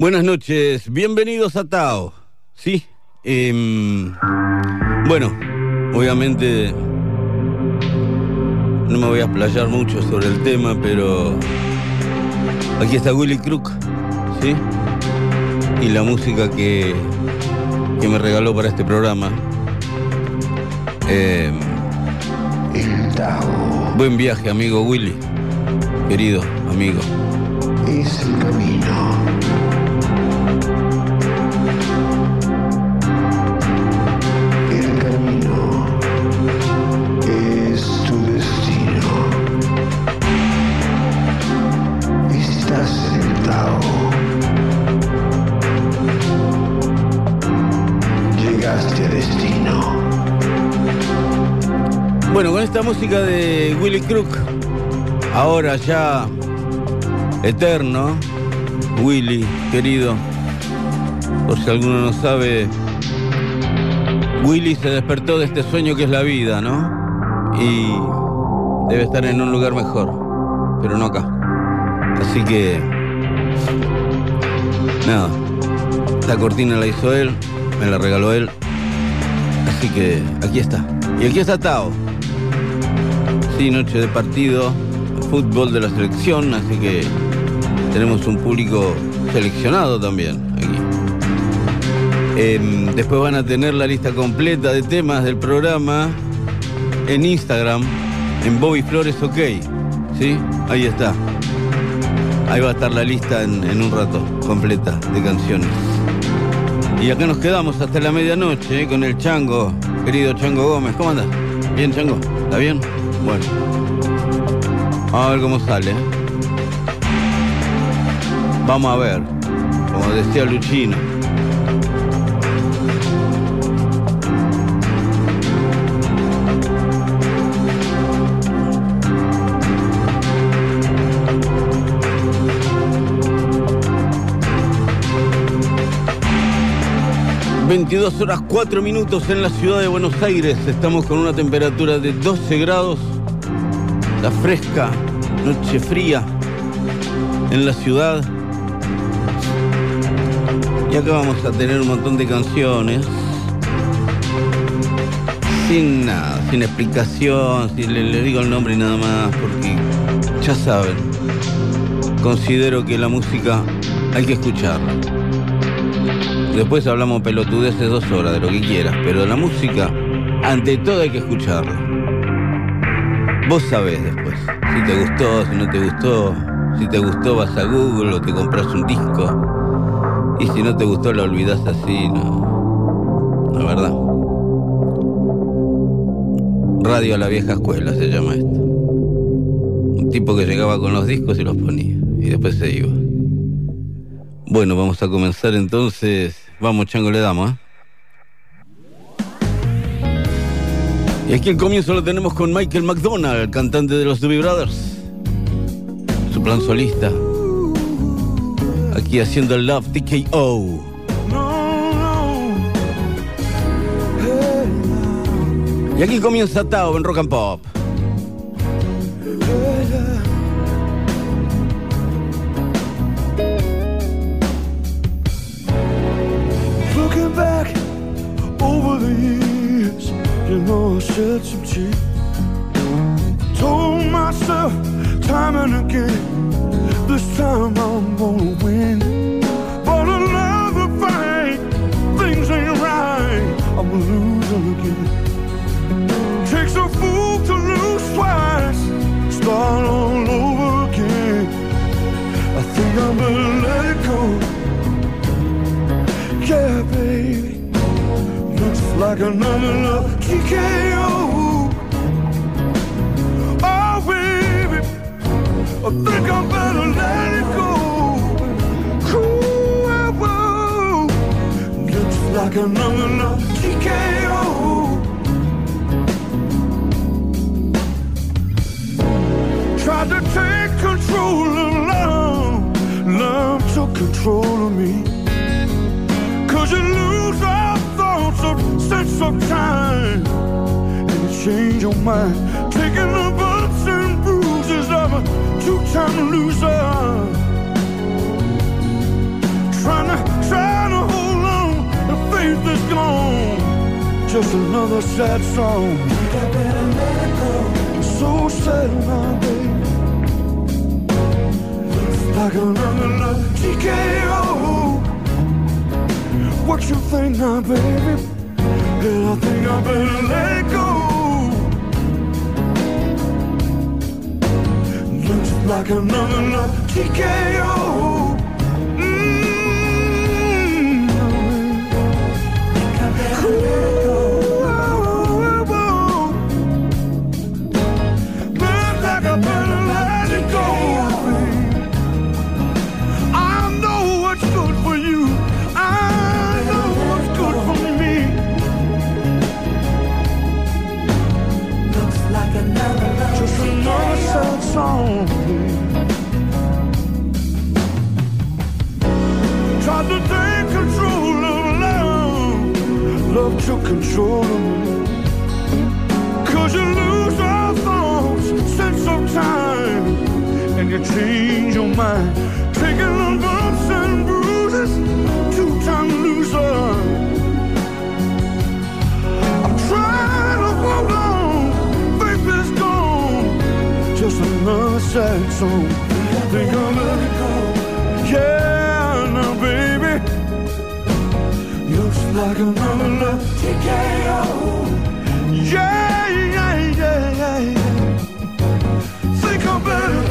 Buenas noches, bienvenidos a Tao. Sí, em, bueno, obviamente no me voy a explayar mucho sobre el tema, pero aquí está Willy Crook, ¿sí? Y la música que, que me regaló para este programa. Em, El Tao buen viaje, amigo Willy, querido amigo. es el camino. Música de Willy Crook, ahora ya eterno, Willy, querido, por si alguno no sabe, Willy se despertó de este sueño que es la vida, ¿no? Y debe estar en un lugar mejor, pero no acá. Así que, nada, esta cortina la hizo él, me la regaló él, así que aquí está. Y aquí está Tao. Sí, noche de partido, fútbol de la selección, así que tenemos un público seleccionado también aquí. Em, después van a tener la lista completa de temas del programa en Instagram, en Bobby Flores OK. ¿Sí? Ahí está. Ahí va a estar la lista en, un rato, completa, de canciones. Y acá nos quedamos hasta la medianoche con el Chango, querido Chango Gómez. ¿Cómo andas? ¿Bien, Chango? ¿Está bien? Bueno. Vamos a ver cómo sale. ¿eh? Vamos a ver. Como decía Luchino. ...22 horas 4 minutos en la ciudad de Buenos Aires... ...estamos con una temperatura de 12 grados... ...la fresca, noche fría... ...en la ciudad... Y acá vamos a tener un montón de canciones... Sin nada, sin explicación... ...si le, le digo el nombre y nada más... ...porque ya saben... ...considero que la música hay que escucharla... Después hablamos pelotudeces dos horas de lo que quieras, pero la música, ante todo hay que escucharla. Vos sabés después, si te gustó, si no te gustó, si te gustó vas a Google o te compras un disco, y si no te gustó lo olvidás así, no. La verdad. Radio a la vieja escuela se llama esto. Un tipo que llegaba con los discos y los ponía, y después se iba. Bueno, vamos a comenzar entonces. Vamos, Chango, le damos, ¿eh? Y aquí el comienzo lo tenemos con Michael McDonald, cantante de los Doobie Brothers. Su plan solista. Aquí haciendo el Love TKO. Y aquí comienza Tao en Rock and Pop. Shed some tears. Told myself time and again, this time I'm gonna win. But another fight, things ain't right. I'm losing again. Takes a fool to lose twice, start all over again. I think I'm gonna let it go. Yeah, baby. Looks like another love TKO. Think I better let it go. Whoa. Looks like another love TKO. Tried to take control of love. Love took control of me. Cause you lose all thoughts of sense of time And you change your mind Taking the two-time loser Trying to, trying to hold on The faith is gone. Just another sad song. I'm so sad now, baby Like another love TKO What you think now, baby? And I think I better let go. Go. Looks like another love TKO. Control. Cause you lose all thoughts, sense of time, and you change your mind. Taking on bumps and bruises, two-time loser. I'm trying to hold on, faith is gone just another sad song. Think I'm let it go. Yeah, like another love TKO. Yeah, yeah, yeah, yeah. Think I'm better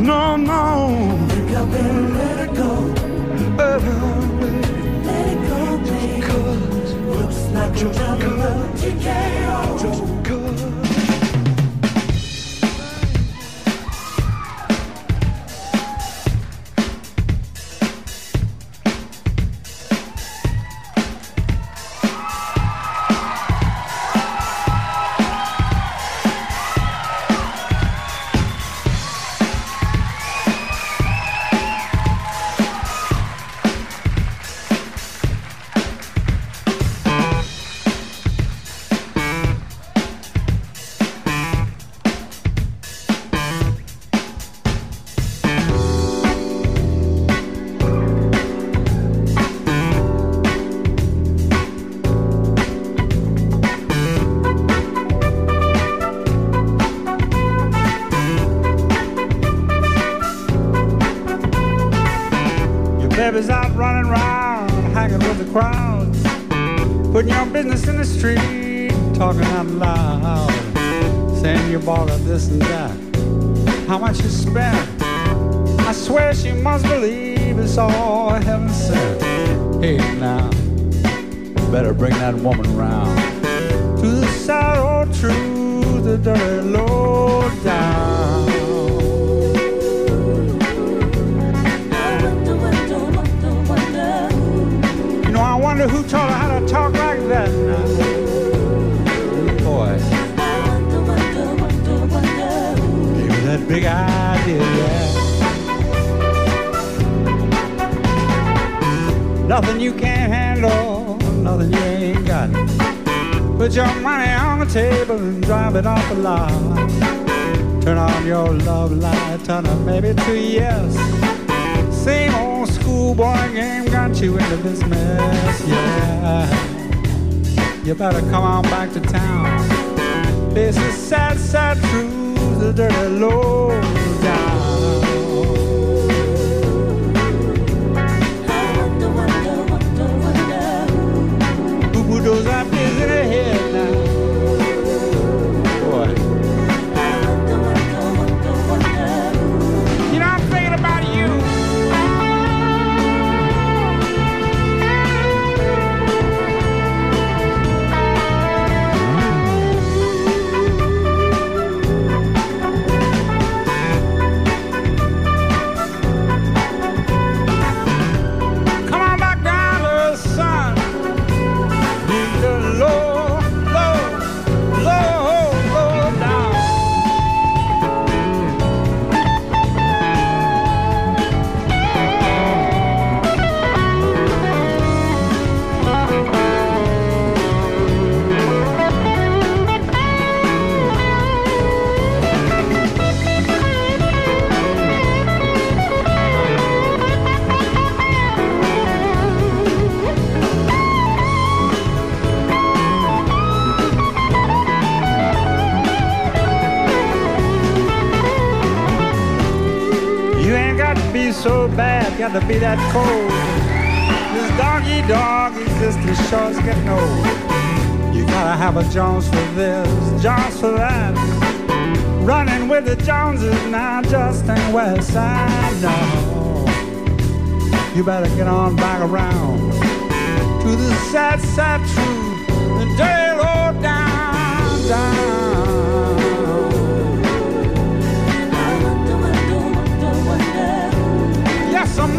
No, no. Think I better let it go. Let it go, baby. Cause looks like just another TKO. Just to be that cold. This doggy dog existence sure's getting old. You gotta have a Jones for this, Jones for that. Running with the Joneses now just ain't west side, no. You better get on back around to the sad, sad truth, the day low down, down.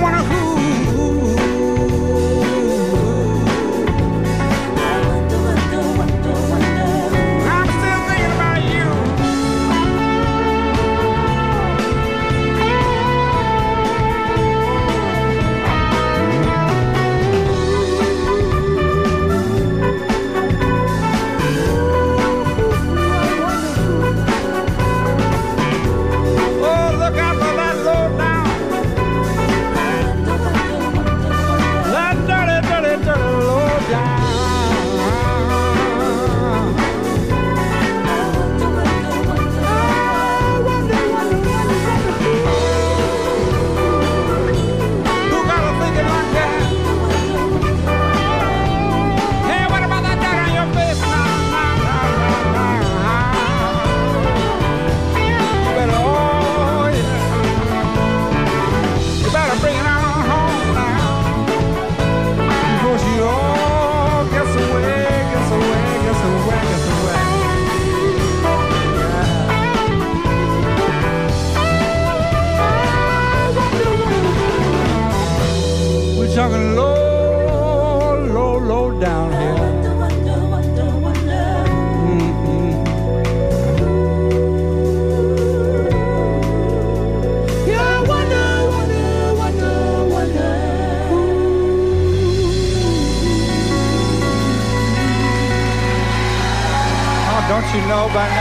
wanna nobody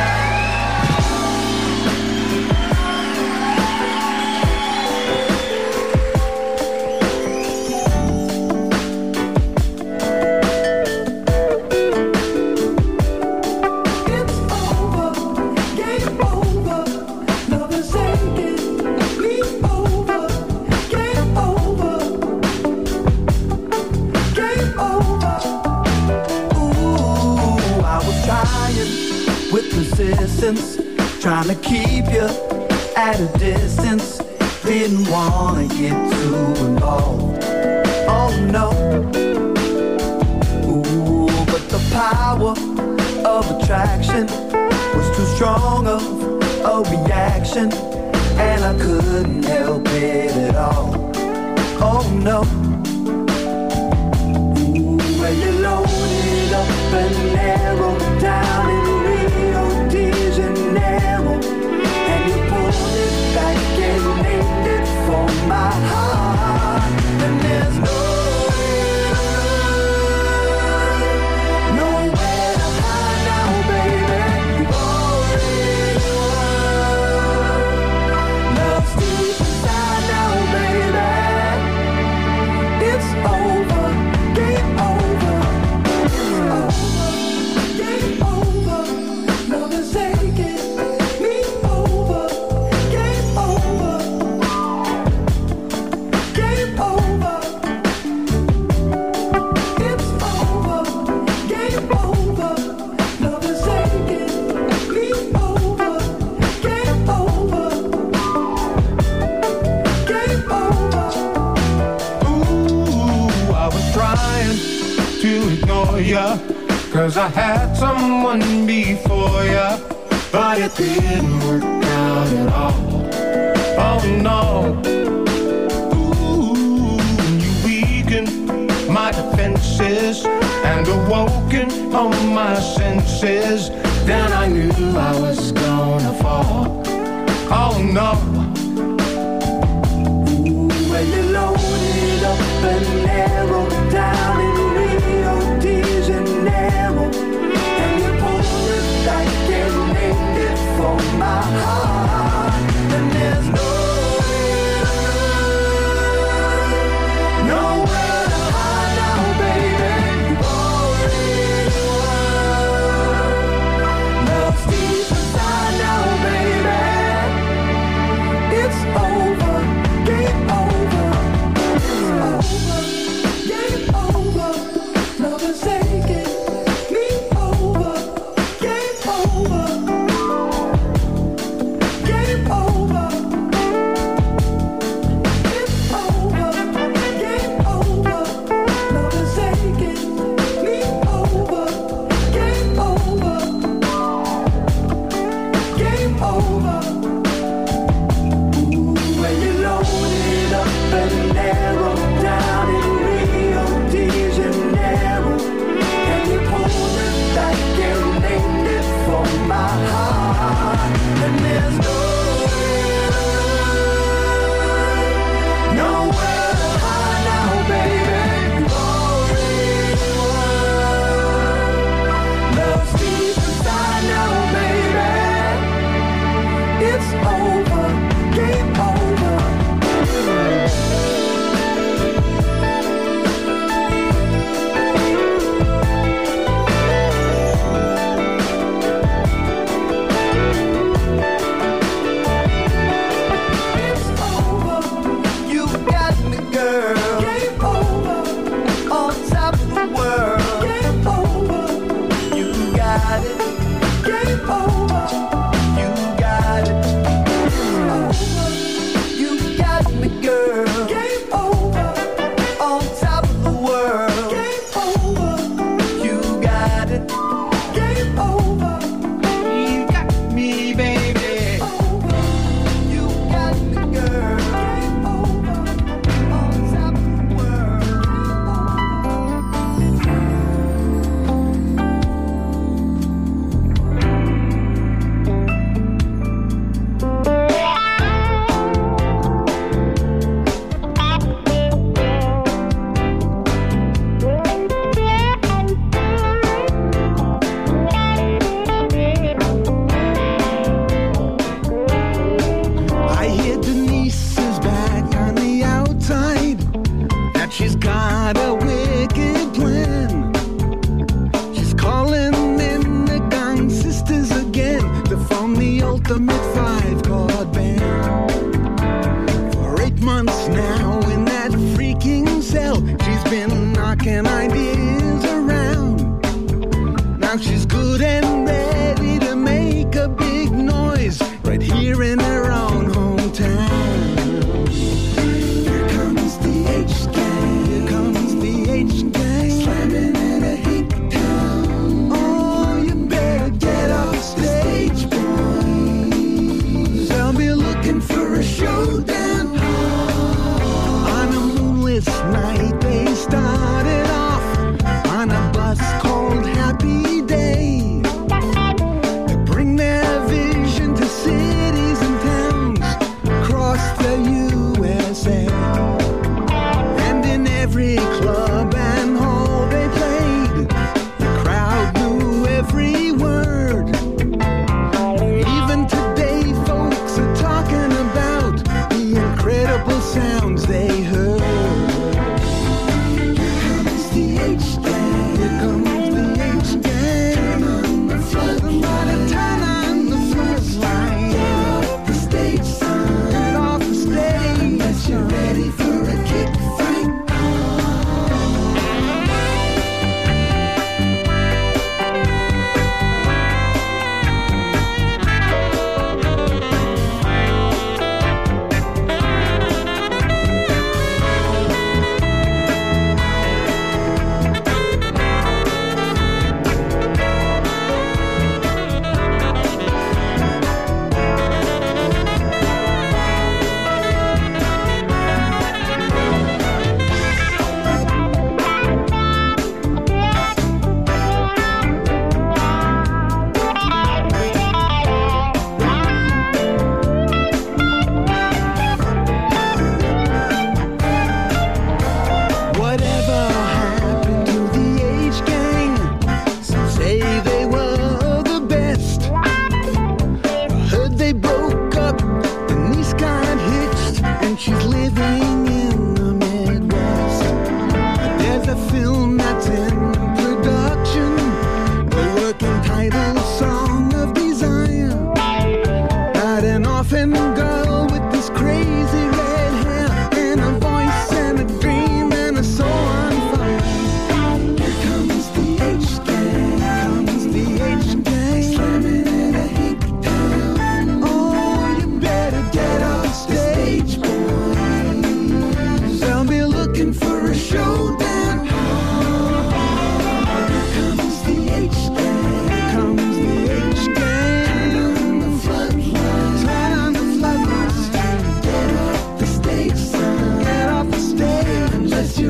Trying to keep you at a distance. Didn't wanna get too involved. Oh no. Ooh, but the power of attraction was too strong of a reaction. And I couldn't help it at all. Oh no.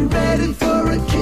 Ready for a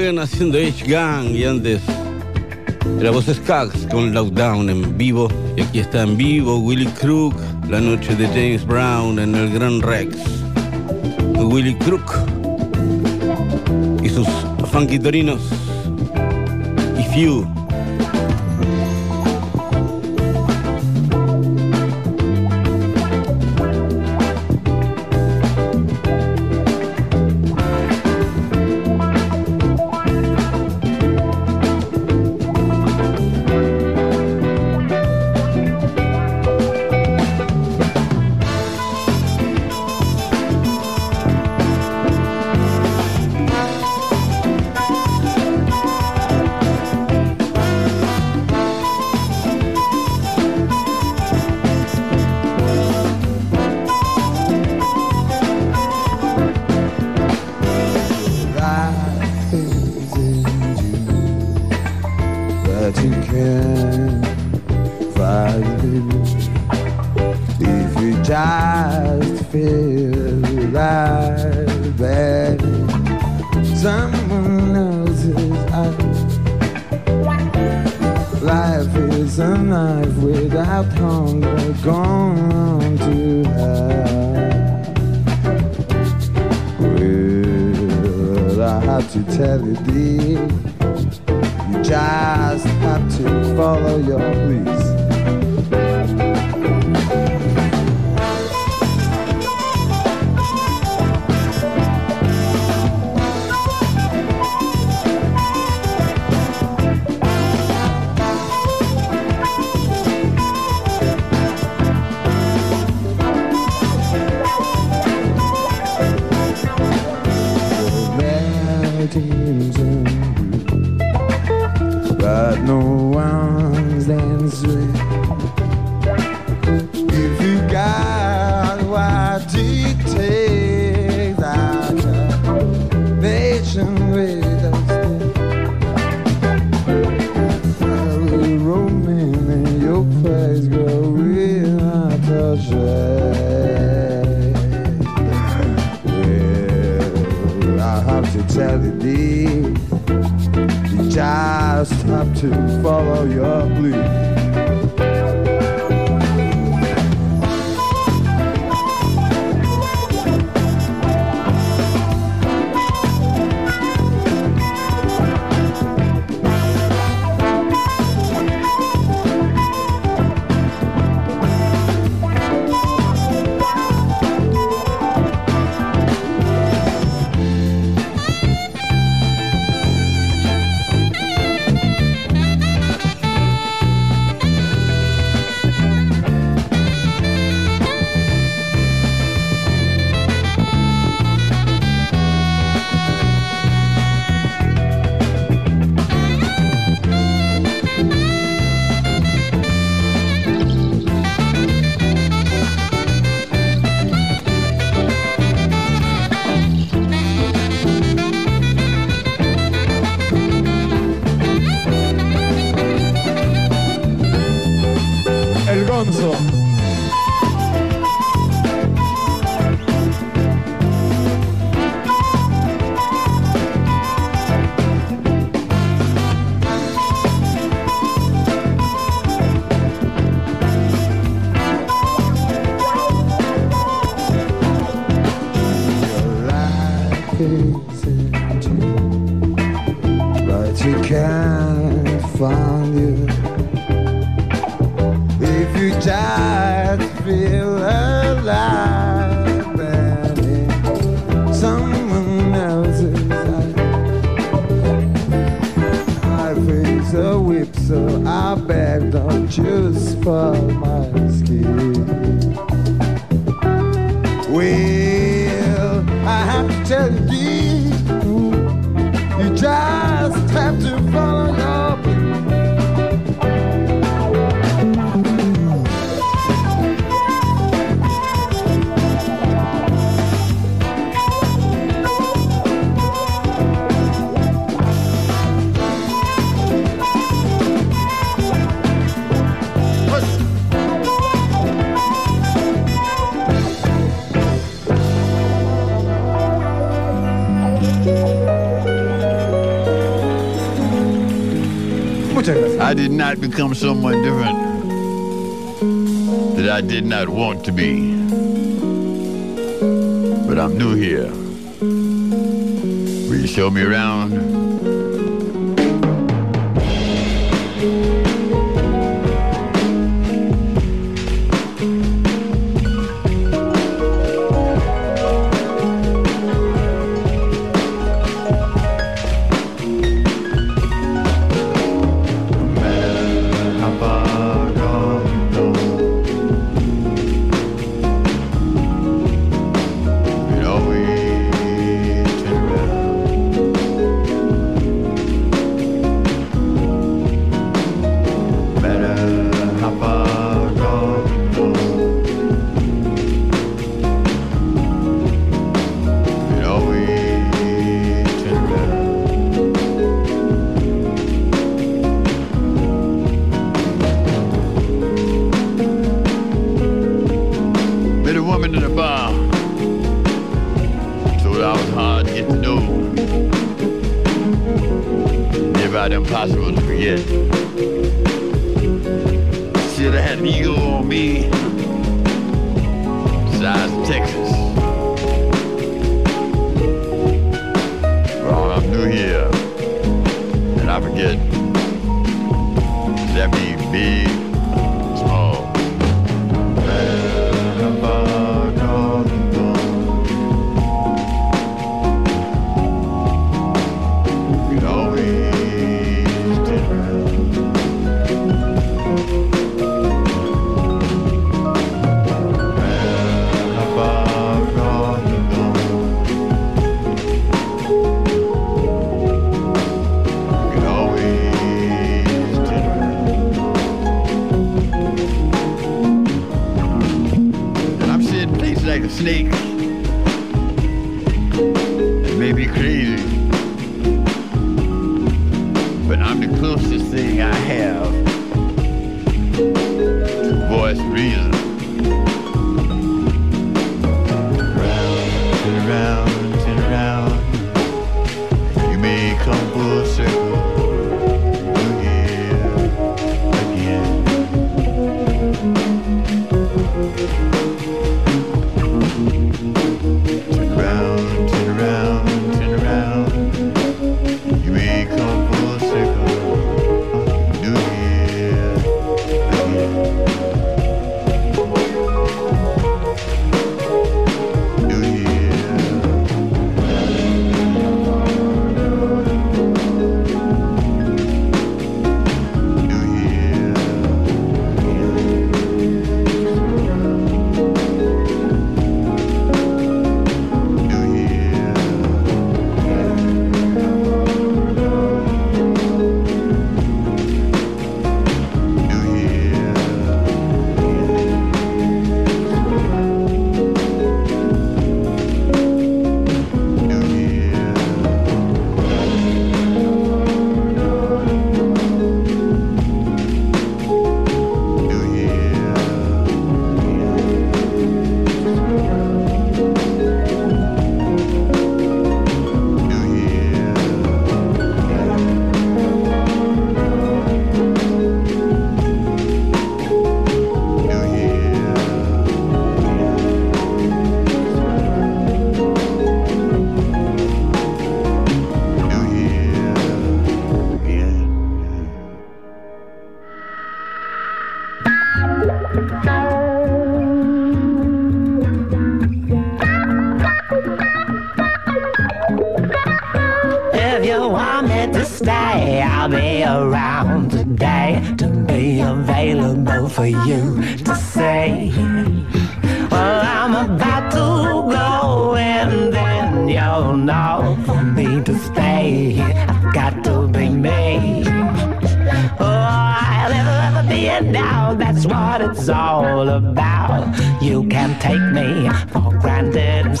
Fagen haciendo H-Gang y antes la voz Skaggs con Lockdown en vivo. Y aquí está en vivo Willy Crook, la noche de James Brown en el Gran Rex. Willy Crook y sus funky torinos. If You. Well, I have to tell you. You just have to follow your blues. might become someone different that I did not want to be. But I'm new here. Will you show me around? about impossible to forget.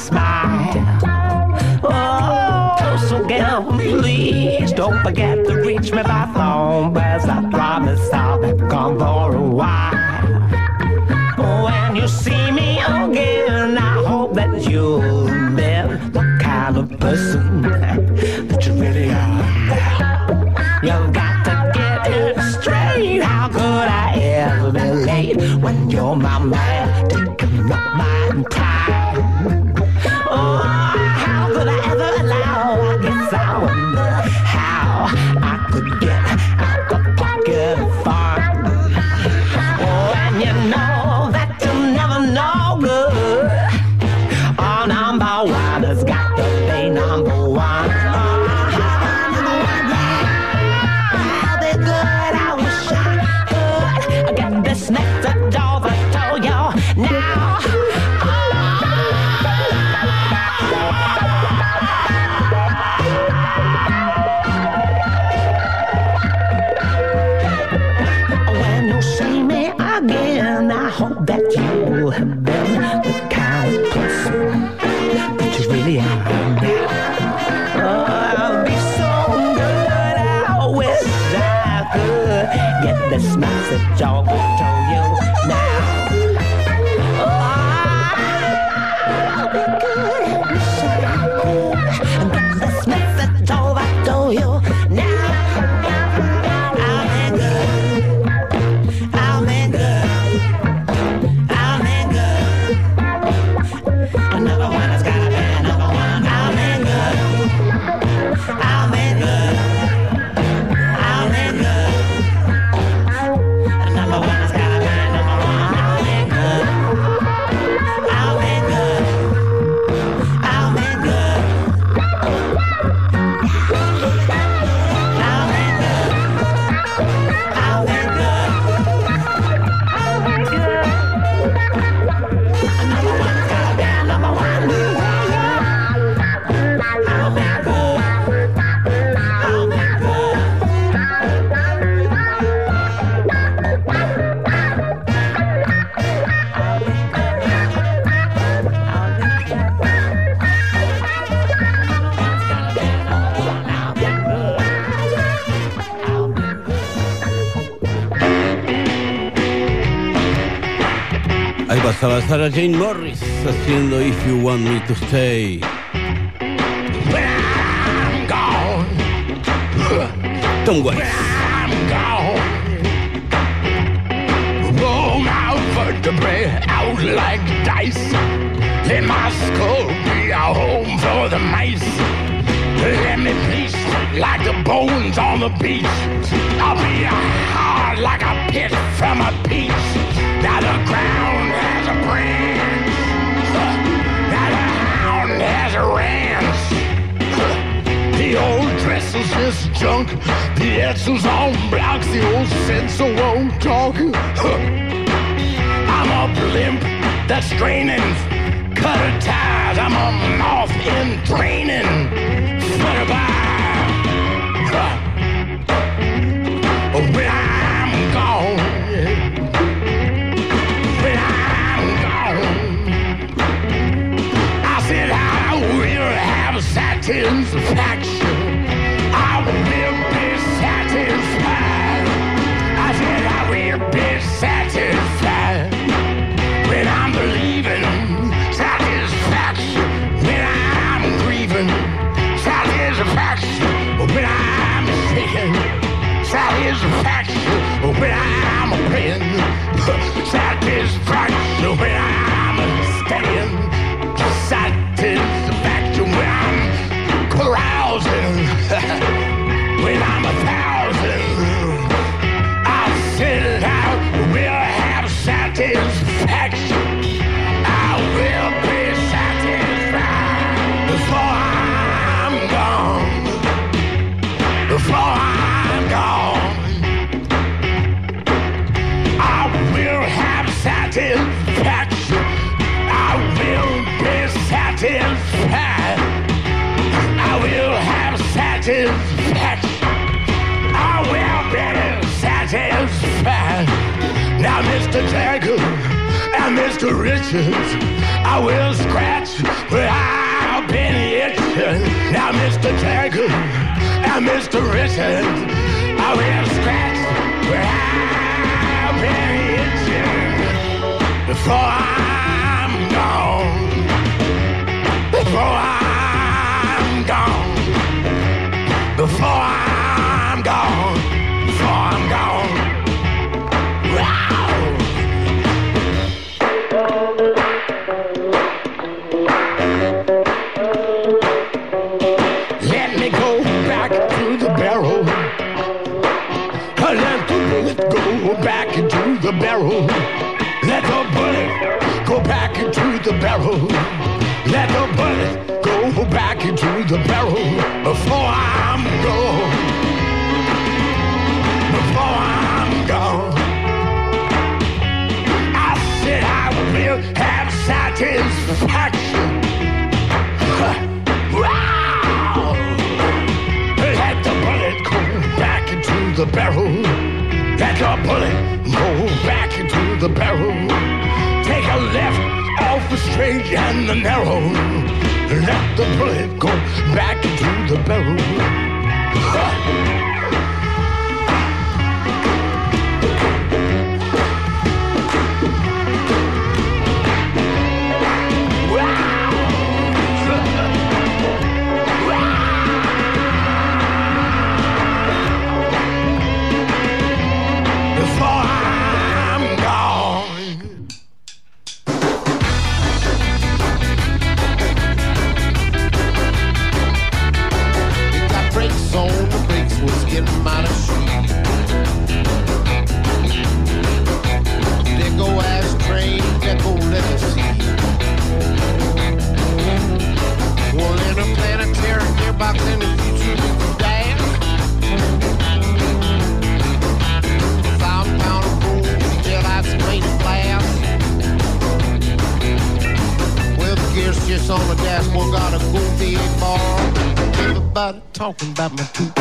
smile. Oh, so girl, please don't forget to reach me by phone, as I promise I'll be gone for a while. When you see me again, I hope that you'll live the kind of person that you really are. You've got to get it straight. How could I ever be late when you're my man? escuchaba Sarah Jane Morris haciendo If You Want Me to Stay. I'm gone. Tom Waits. out for debris, out like dice. Let my skull be a home for the mice. Let me peace like the bones on the beach. I'll be hard like a pit from a peach. Now the ground. junk. The answer's on blocks, the old sensor won't talk. Huh. I'm a blimp that's straining. cut Cutter ties, I'm a moth in training. Flutter by. Huh. Oh, when I'm gone. satins, factions. And Mr. Richards, I will scratch where I've been itching. Now, Mr. Jagger and Mr. Richards, I will scratch where I've been itching before I'm gone. Before I'm gone. Before I'm barrel. Let the bullet go back into the barrel. Take a left off the straight and the narrow. Let the bullet go back into the barrel. Before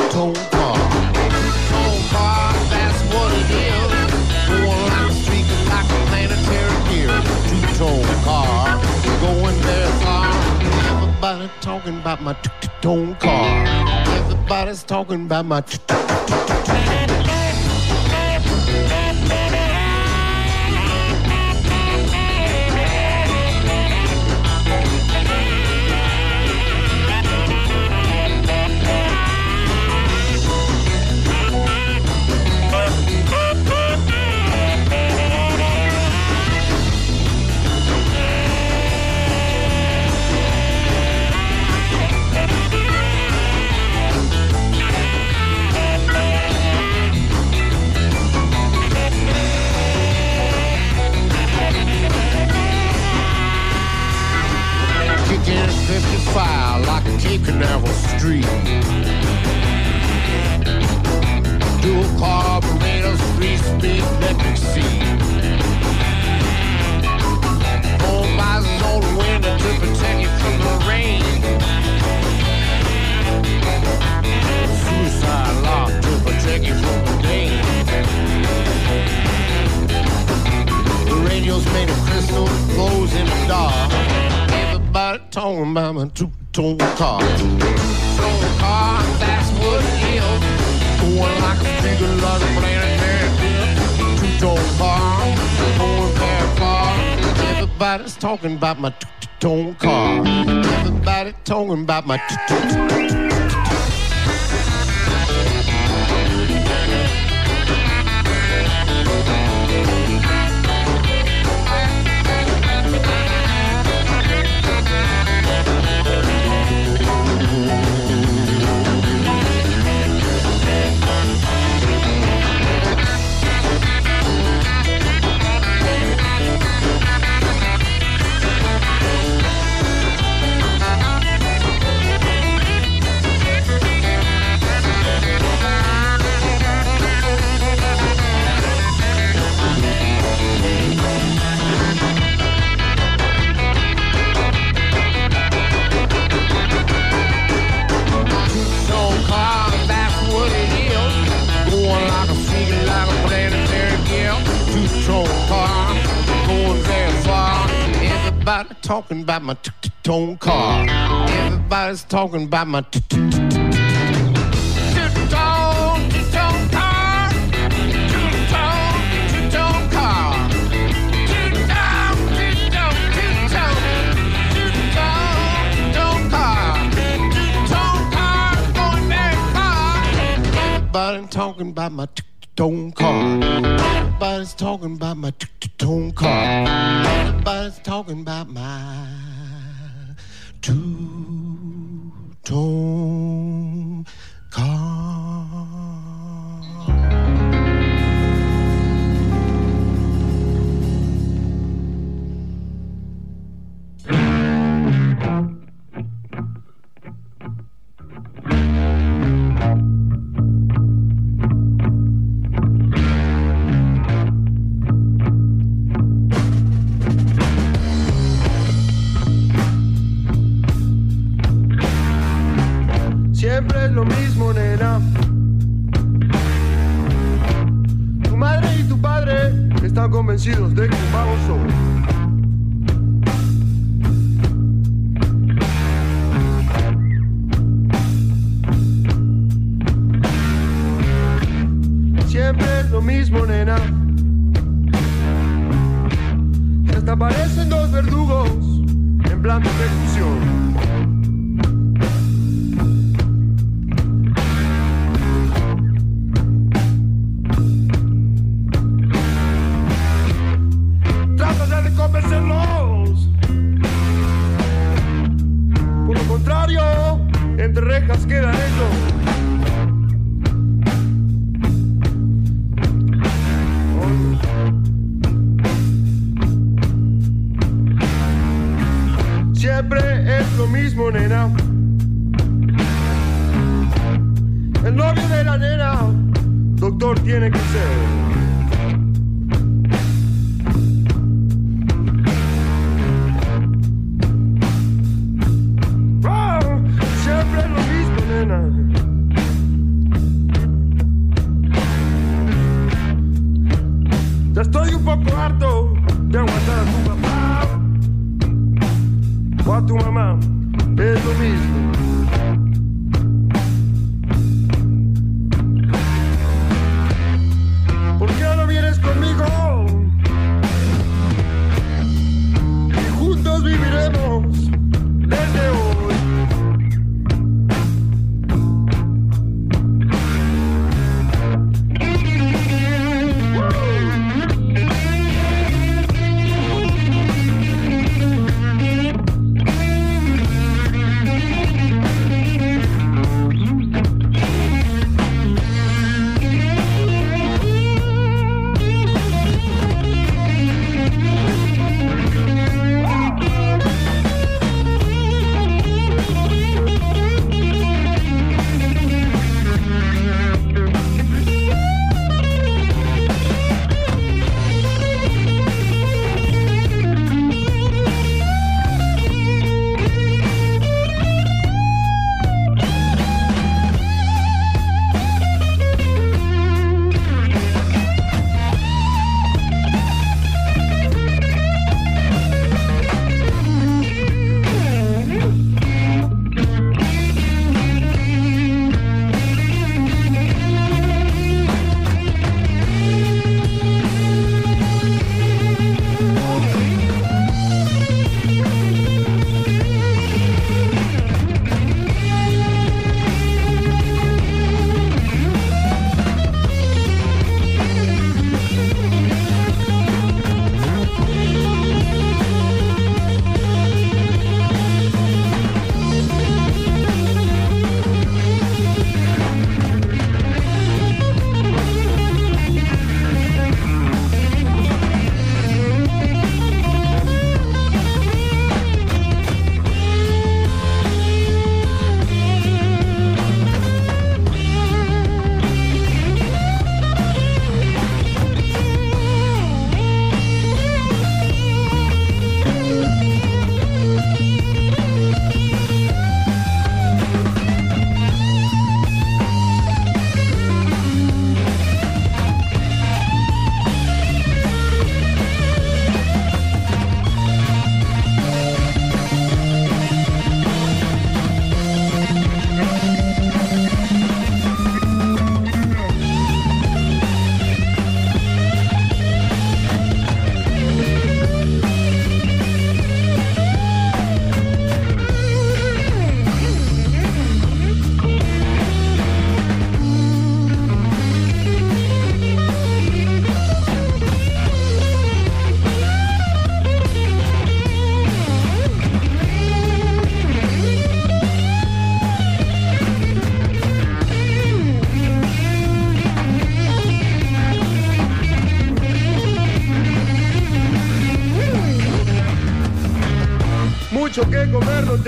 two-tone car. Two-tone car, that's what it is. Going like a streak like a planetary gear. Two-tone car, going very far. Everybody talking about my two-tone car. Everybody's talking about my two-tone Kicking 55 like a Cape Canaveral street. Dual carburetors, three speed electric seat. Four visors on the window to protect you from the rain. Suicide lock to protect you from the pain. The radio's made of crystal, glows in the dark. About my two-tone car. Two-tone car, that's what it is. Going like a figure like a planetary disc. Two-tone car, going very far. Everybody's talking about my two-tone car. Everybody talking about my two-tone mucho talking about my tone car. Everybody's talking about my Everybody talking about my tone car. Everybody's talking about my tone car. Everybody's talking about my two tone car. chills, they can borrow soul.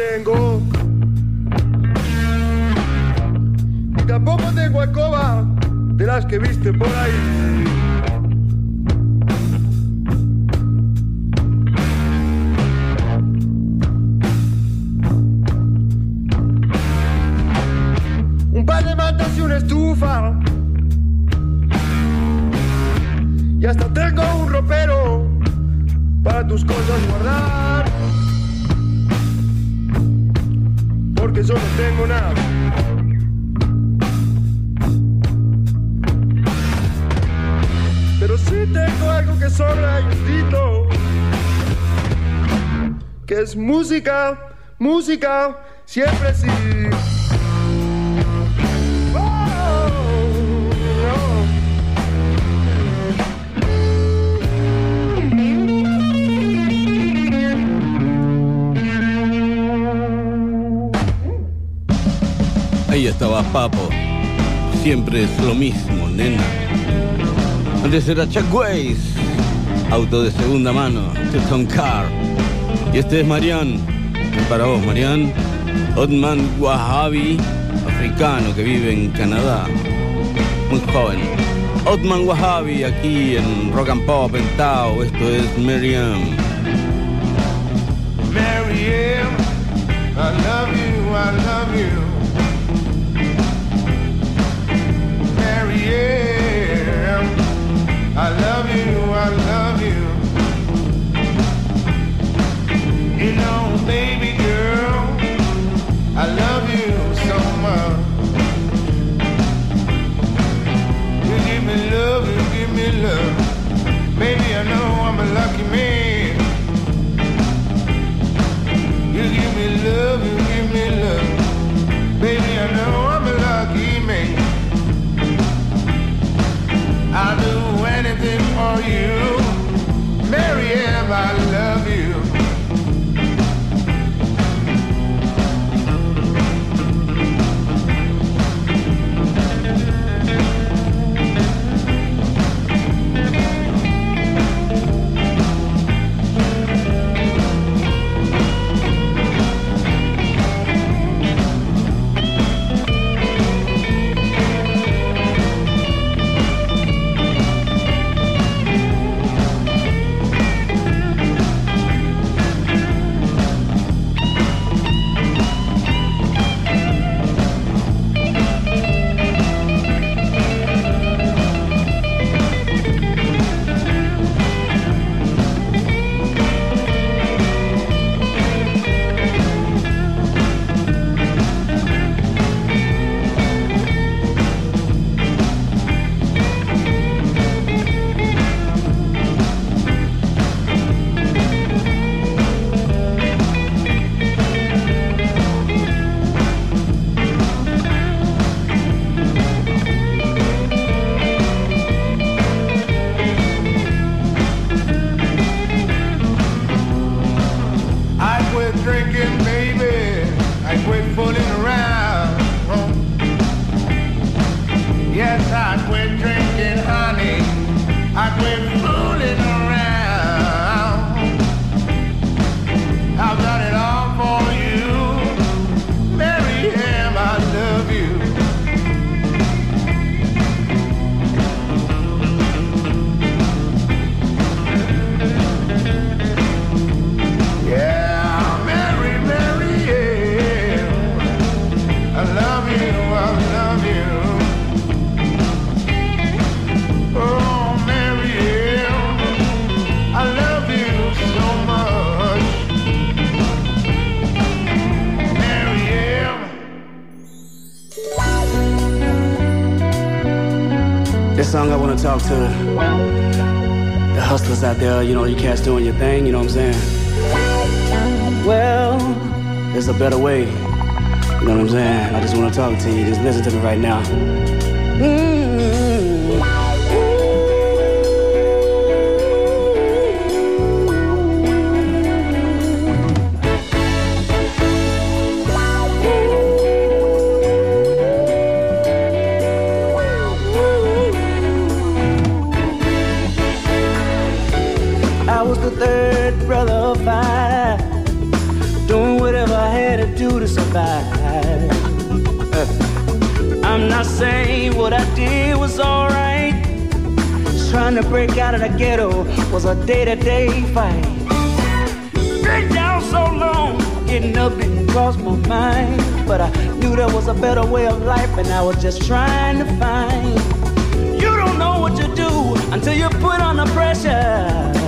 Tengo. Música, música, siempre sí. Ahí estaba Papo. Siempre es lo mismo, nena. Antes era Chuck Ways. Auto de segunda mano. Tipton Car. Y este es Marian. Para vos, Marian. Otman Wahabi, africano que vive en Canadá. Muy joven. Otman Wahabi aquí en Rock and Pop en. Esto es Mariam. Marianne, I love you, I love you. Marianne, I love you, I love you. I love you so much. You give me love, you give me love. Baby, I know I'm a lucky man. You give me love, you give me love. Baby, I know I'm a lucky man. I do anything for you. Mary M, I love you talk to the hustlers out there, you know, you cats doing your thing, you know what I'm saying? Well, there's a better way. You know what I'm saying? I just want to talk to you. Just listen to me right now. Mm. I was the third brother of five. Doing survive. I'm not saying what I did was alright. Trying to break out of the ghetto was a day-to-day fight. Been down so long, getting up didn't cross my mind. But I knew there was a better way of life, and I was just trying to find. You don't know what you do until you put on the pressure.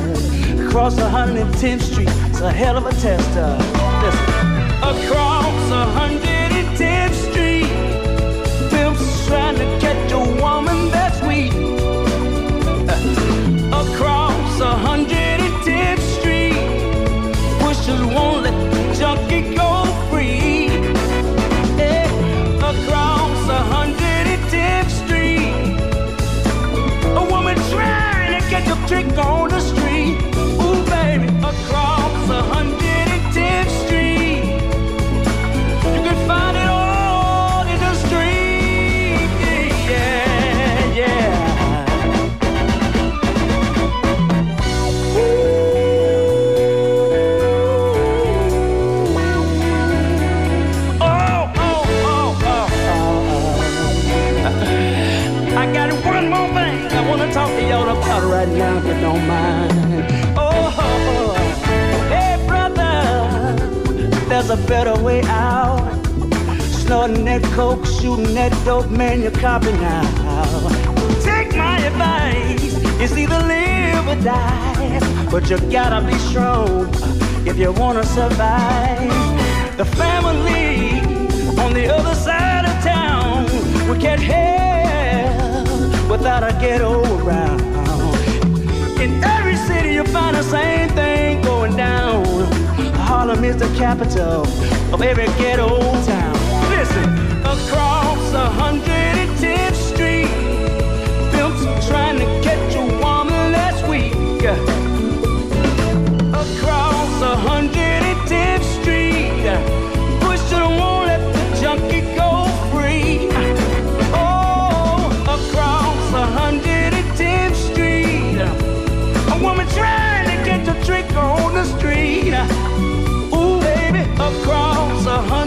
Across 110th Street, it's a hell of a tester. Uh, listen. Across 110th Street, pimps trying to catch a woman that's weak. Across 110th Street, pushers won't let the junkie go free. Across 110th Street, a woman trying to catch a trick on you. Oh, hey, brother, there's a better way out. Snorting that coke, shooting that dope, man, you're copping now. Take my advice, it's either live or die. But you gotta be strong if you wanna survive. The family on the other side of town we can't help without a ghetto around. In every city you'll find the same thing going down. Harlem is the capital of every ghetto town. Listen, across 110th Street, trying to catch a woman last week. Across 110th Street, trying to get the trick on the street. Ooh, baby, across 110th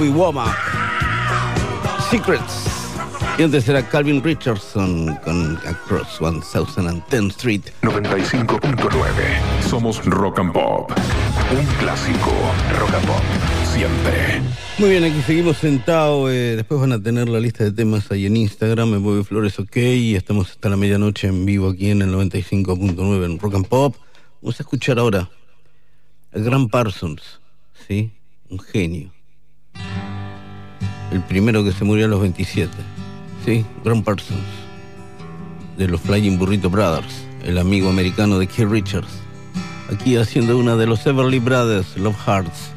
Bobby Womack. Secrets. Y antes era Calvin Richardson con Across 1010 Street. 95.9. Somos Rock and Pop. Un clásico. Rock and Pop. Siempre. Muy bien, aquí seguimos sentados. eh, después van a tener la lista de temas ahí en Instagram, en Bobby Flores OK. Y estamos hasta la medianoche en vivo aquí en el 95.9 en Rock and Pop. Vamos a escuchar ahora el gran Parsons, ¿sí? Un genio. El primero que se murió a los 27, ¿sí? Gran Parsons. De los Flying Burrito Brothers, el amigo americano de Keith Richards. Aquí haciendo una de los Everly Brothers, Love Hearts.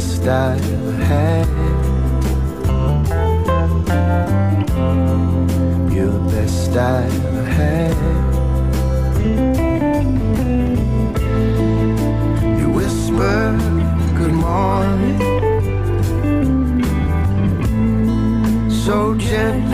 Best I ever had. You're the best I ever had. You whisper good morning so gently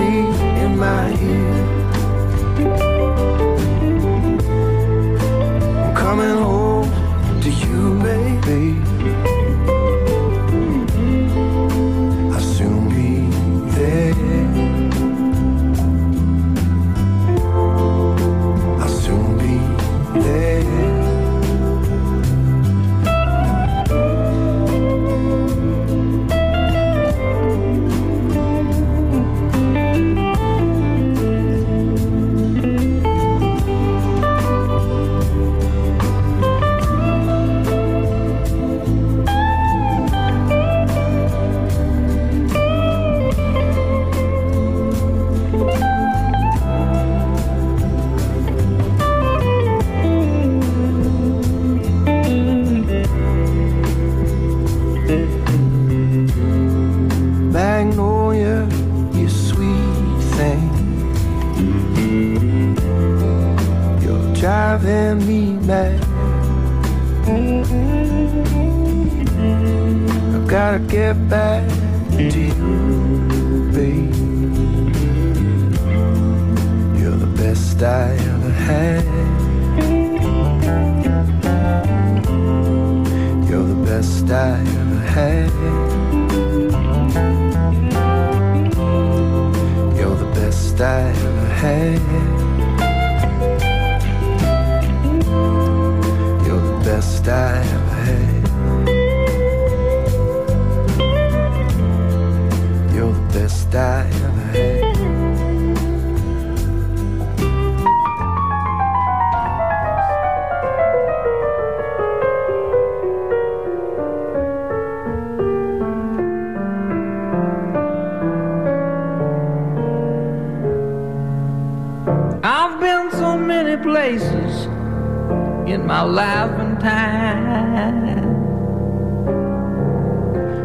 my life and time.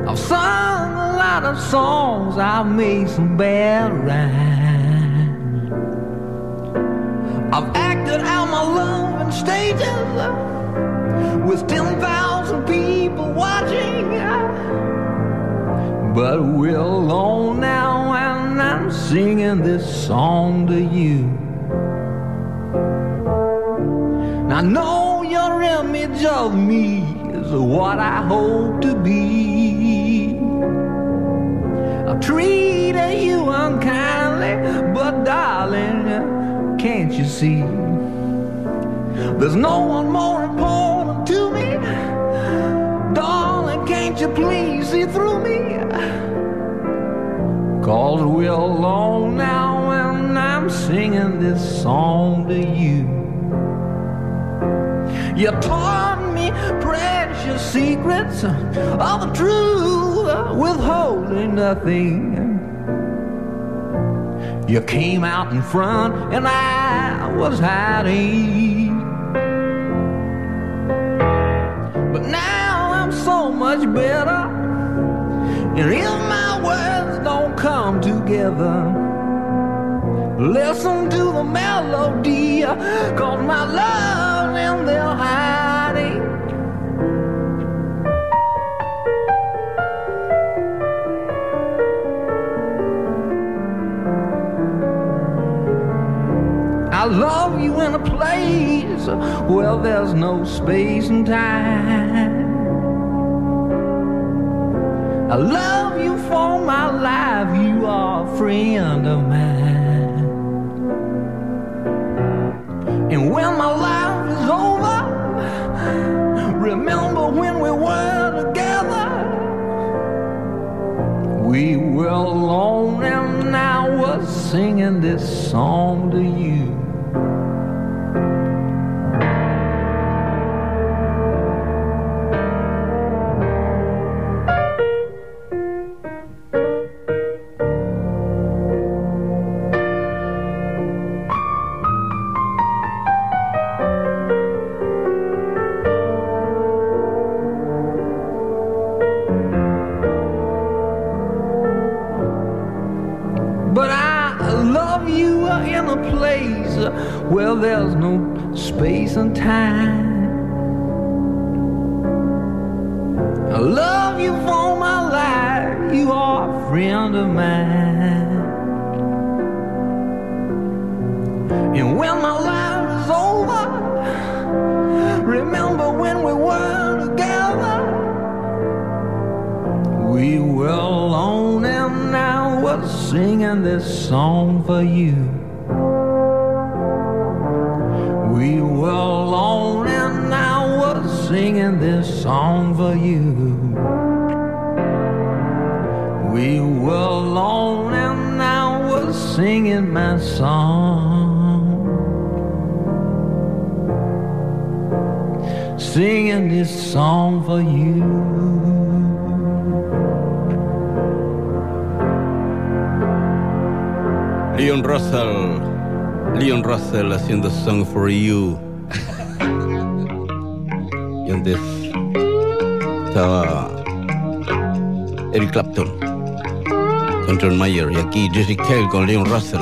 I've sung a lot of songs, I've made some bad rhymes. I've acted out my love in stages with 10,000 people watching. But we're alone now, and I'm singing this song to you. And I know of me is what I hope to be. Treated you unkindly, but darling, can't you see? There's no one more important to me. Darling, can't you please see through me? Cause we're alone now and I'm singing this song to you. You taught precious secrets of the truth, withholding nothing. You came out in front and I was hiding. But now I'm so much better. And if my words don't come together, listen to the melody, cause my love's in their hiding. I love you in a place where there's no space and time. I love you for my life, you are a friend of mine. And when my life is over, remember when we were together. We were alone and I was singing this song to you. Clapton con John Mayer y aquí Jerry Kell con Leon Russell.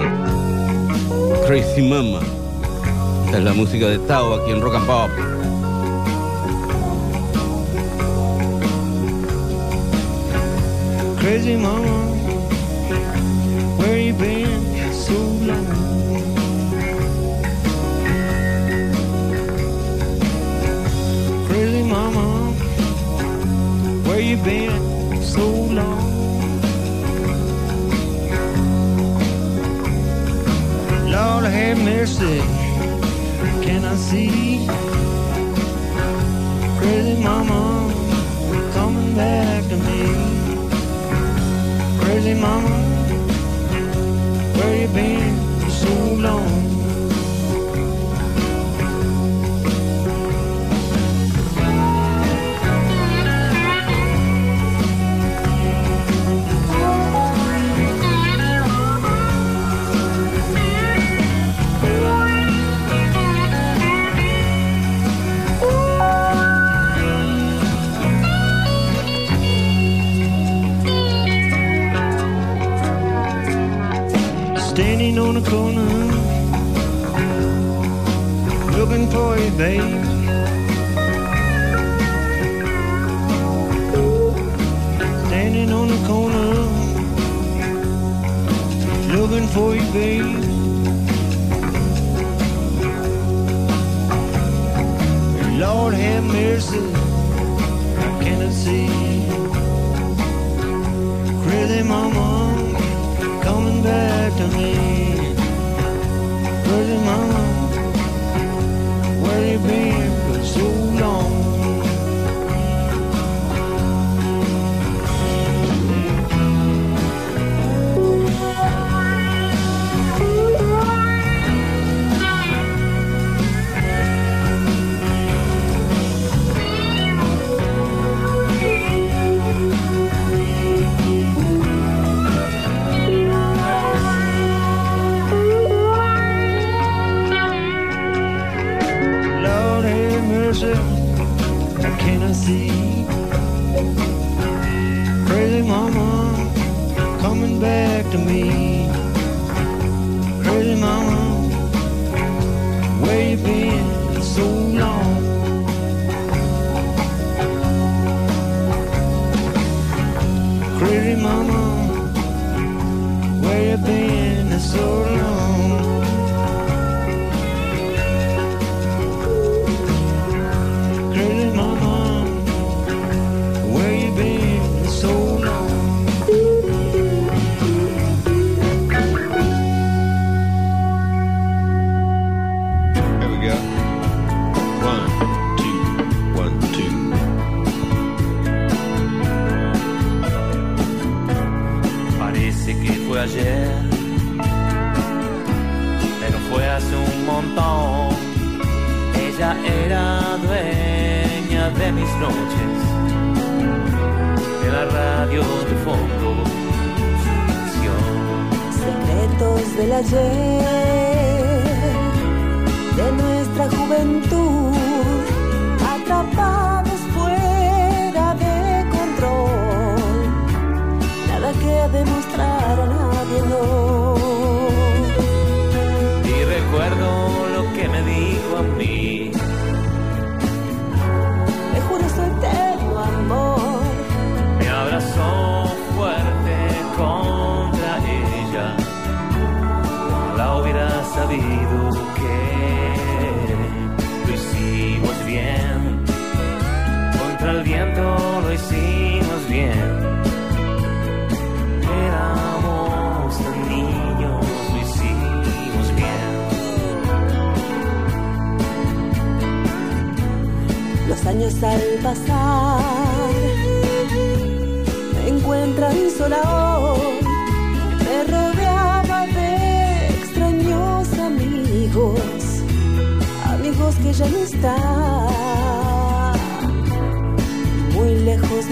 Crazy Mama. Esta es la música de Tao aquí en Rock and Pop. Crazy Mama, where you been so long? Crazy Mama, where you been? Lord have mercy, can I see crazy mama coming back to me? Crazy mama, where you been so long? name.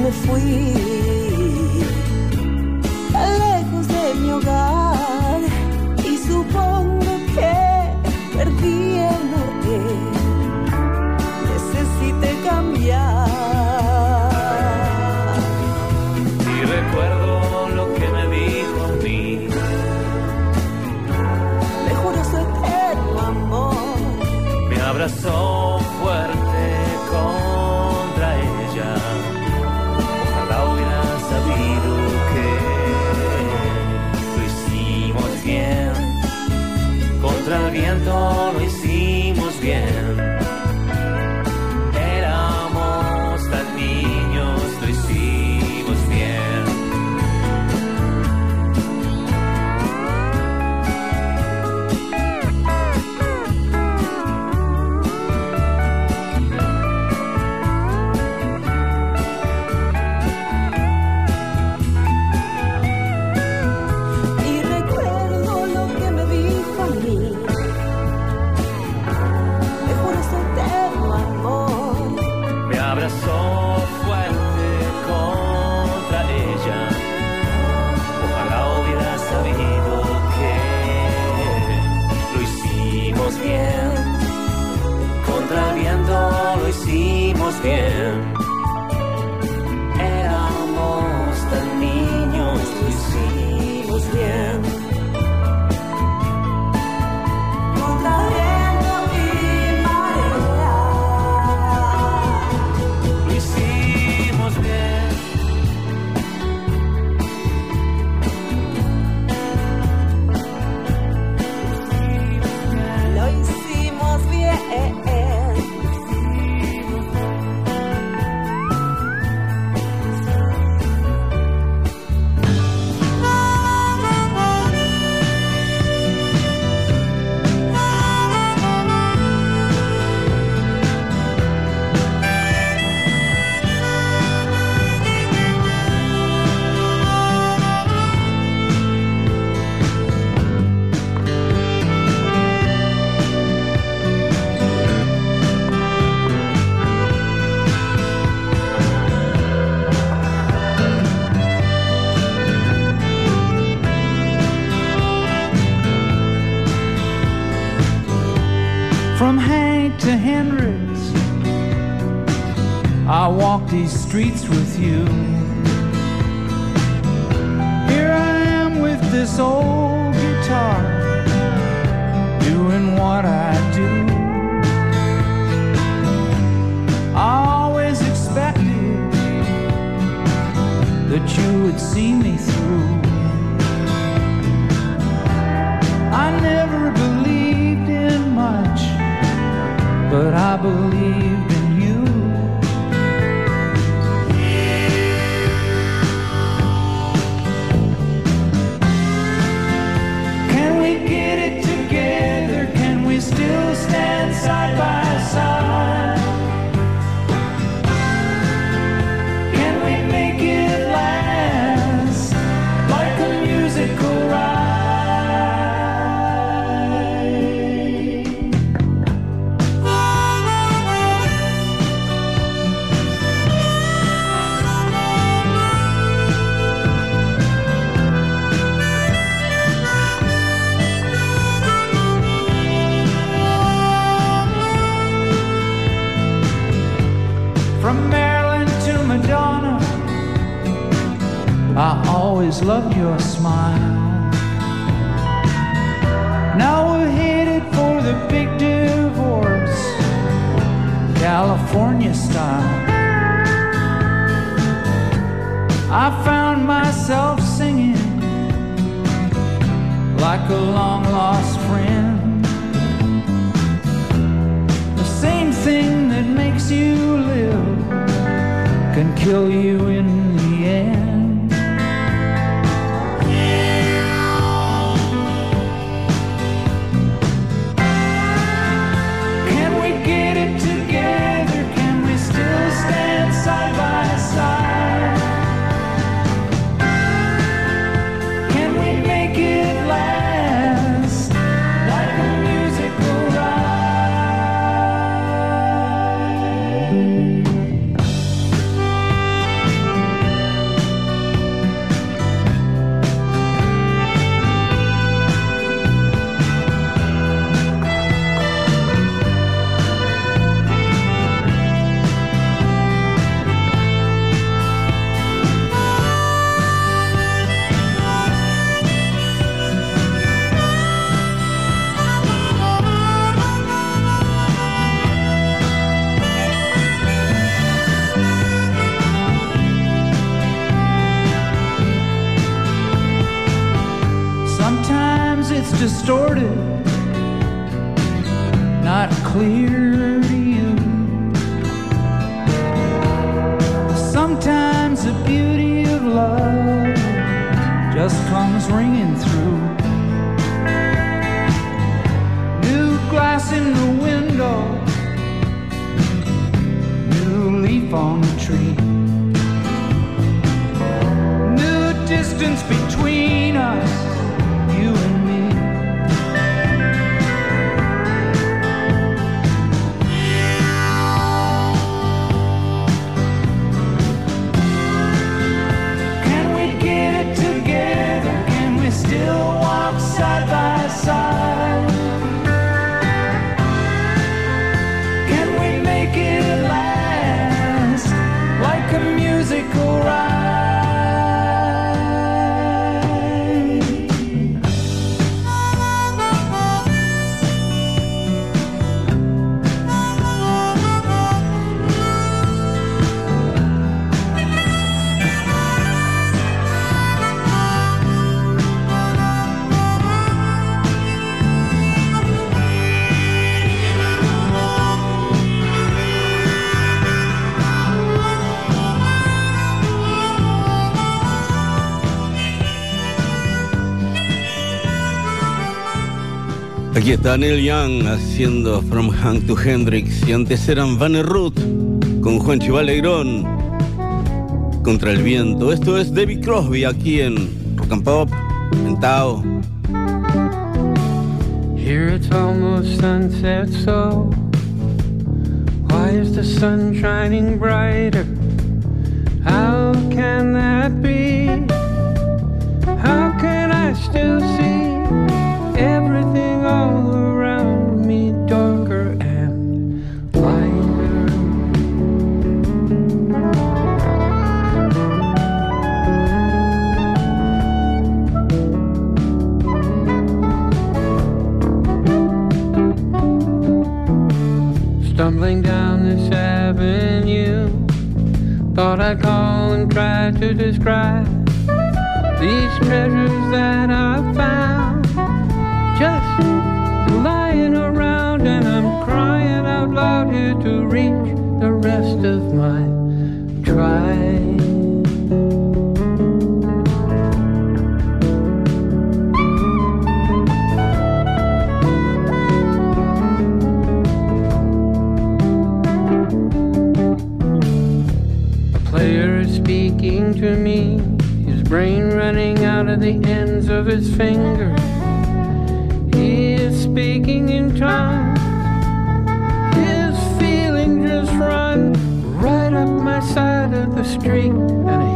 como fui. These streets with you. Aquí está Neil Young haciendo From Hank to Hendrix y antes eran Van Ruth con Juan Chivalegrón contra el viento. Esto es David Crosby aquí en Rock and Pop, en Tao. Here it's almost sunset, so why is the sun shining brighter? How can that be? How can I still see all around me darker and lighter? Stumbling down this avenue, thought I'd call and try to describe these treasures that I found. To me, his brain running out of the ends of his fingers. He is speaking in tongues. His feeling just run right up my side of the street, and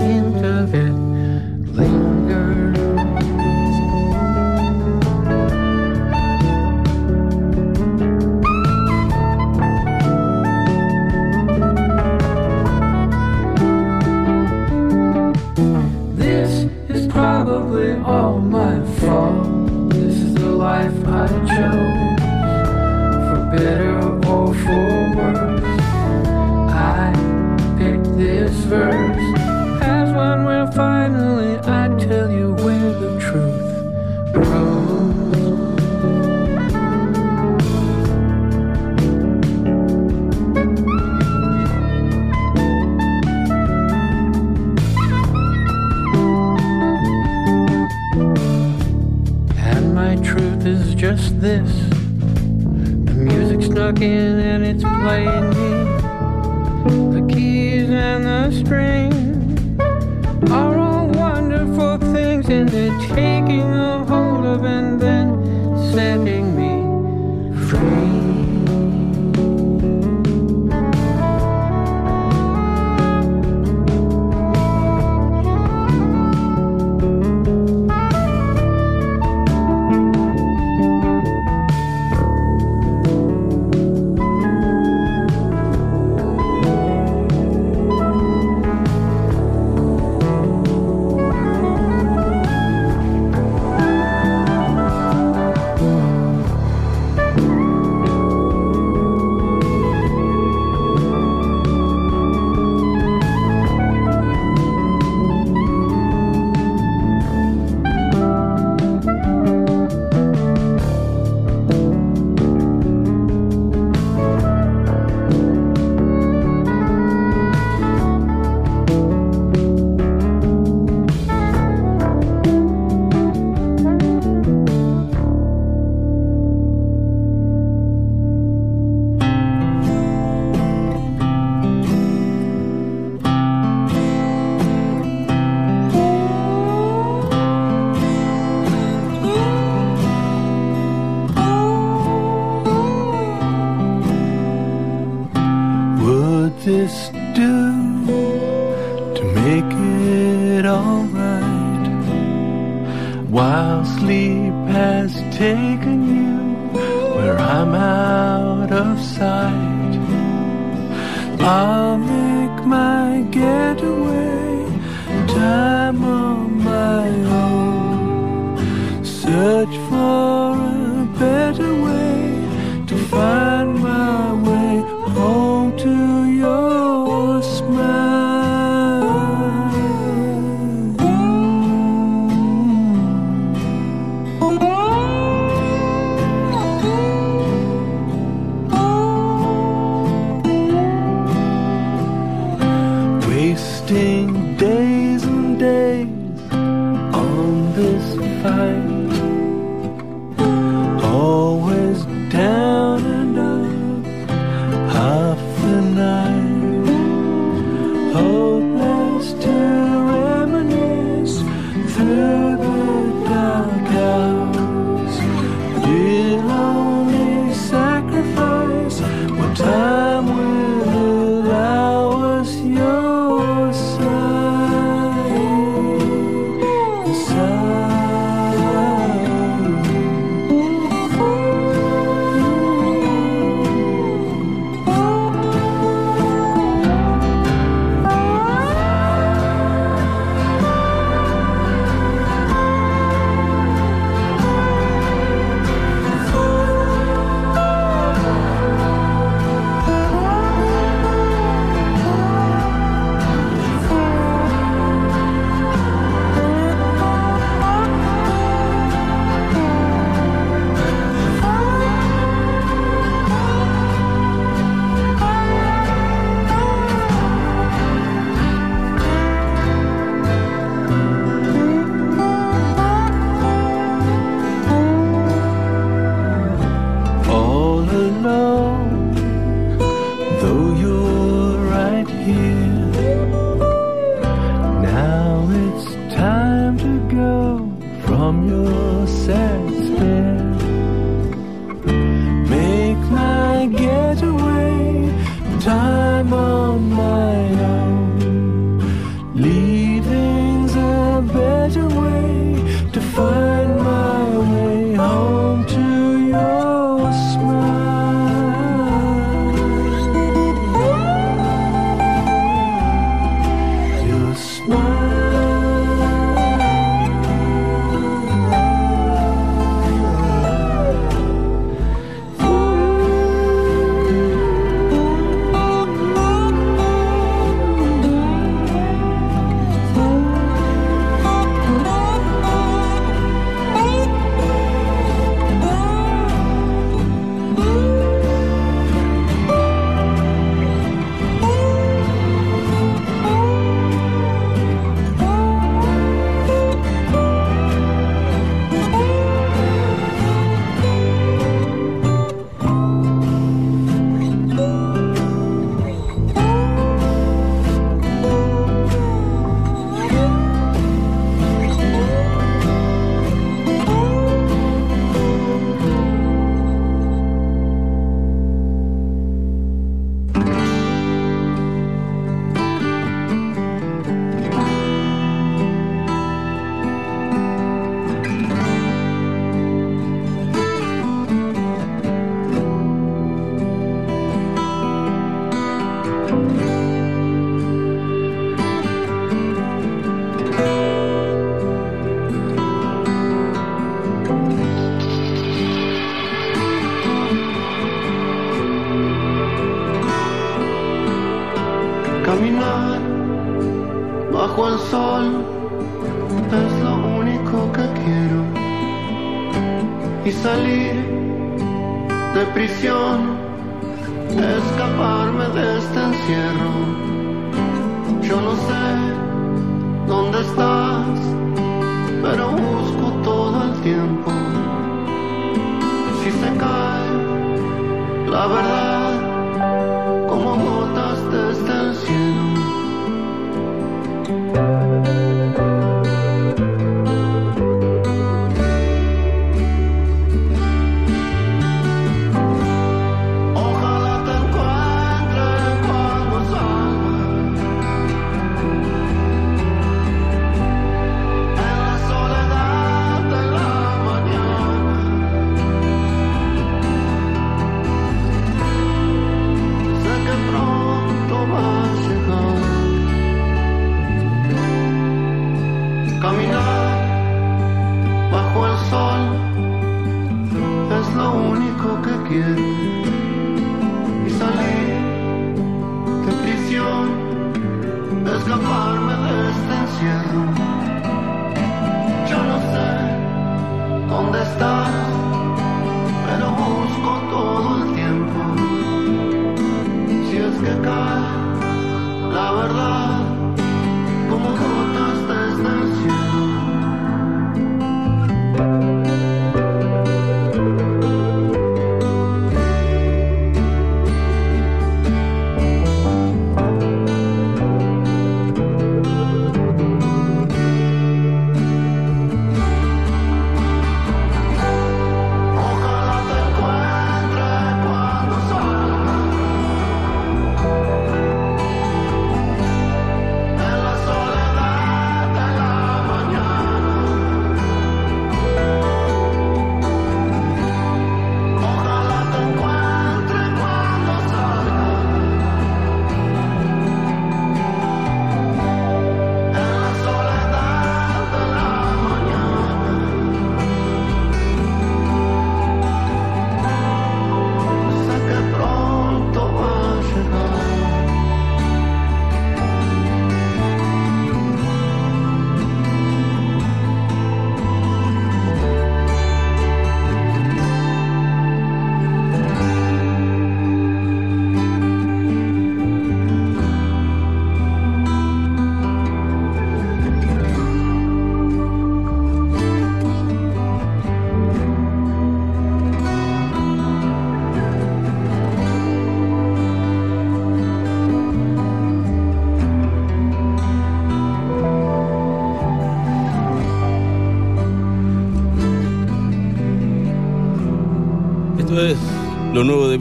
and it's playing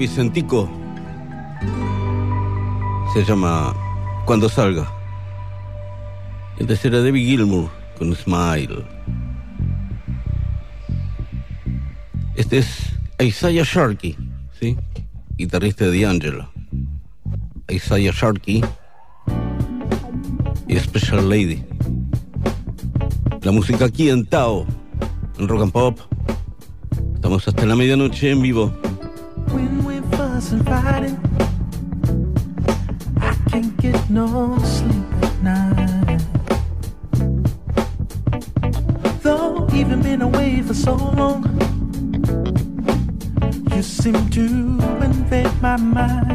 Vicentico. Se llama Cuando Salga. Y antes era Debbie Gilmour con Smile. Este es Isaiah Sharkey, ¿sí? guitarrista de D'Angelo. Isaiah Sharkey y Special Lady. La música aquí en Tao, en Rock and Pop. Estamos hasta la medianoche en vivo. when we're fussing, fighting. I can't get no sleep at night. Though even been away for so long, you seem to invade my mind.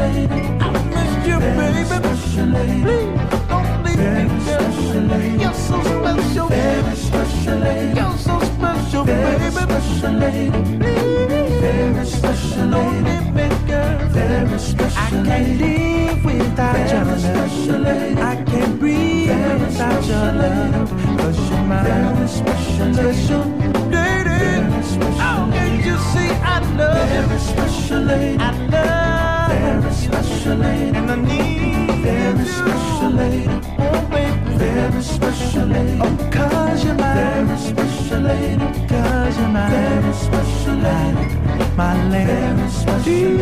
I miss you, baby. Please. special lady, And I need very special lady. Oh, baby, very special lady. Oh, cause you're mine. Very special lady. Cause you're mine. Very special lady. My lady. Very special aid.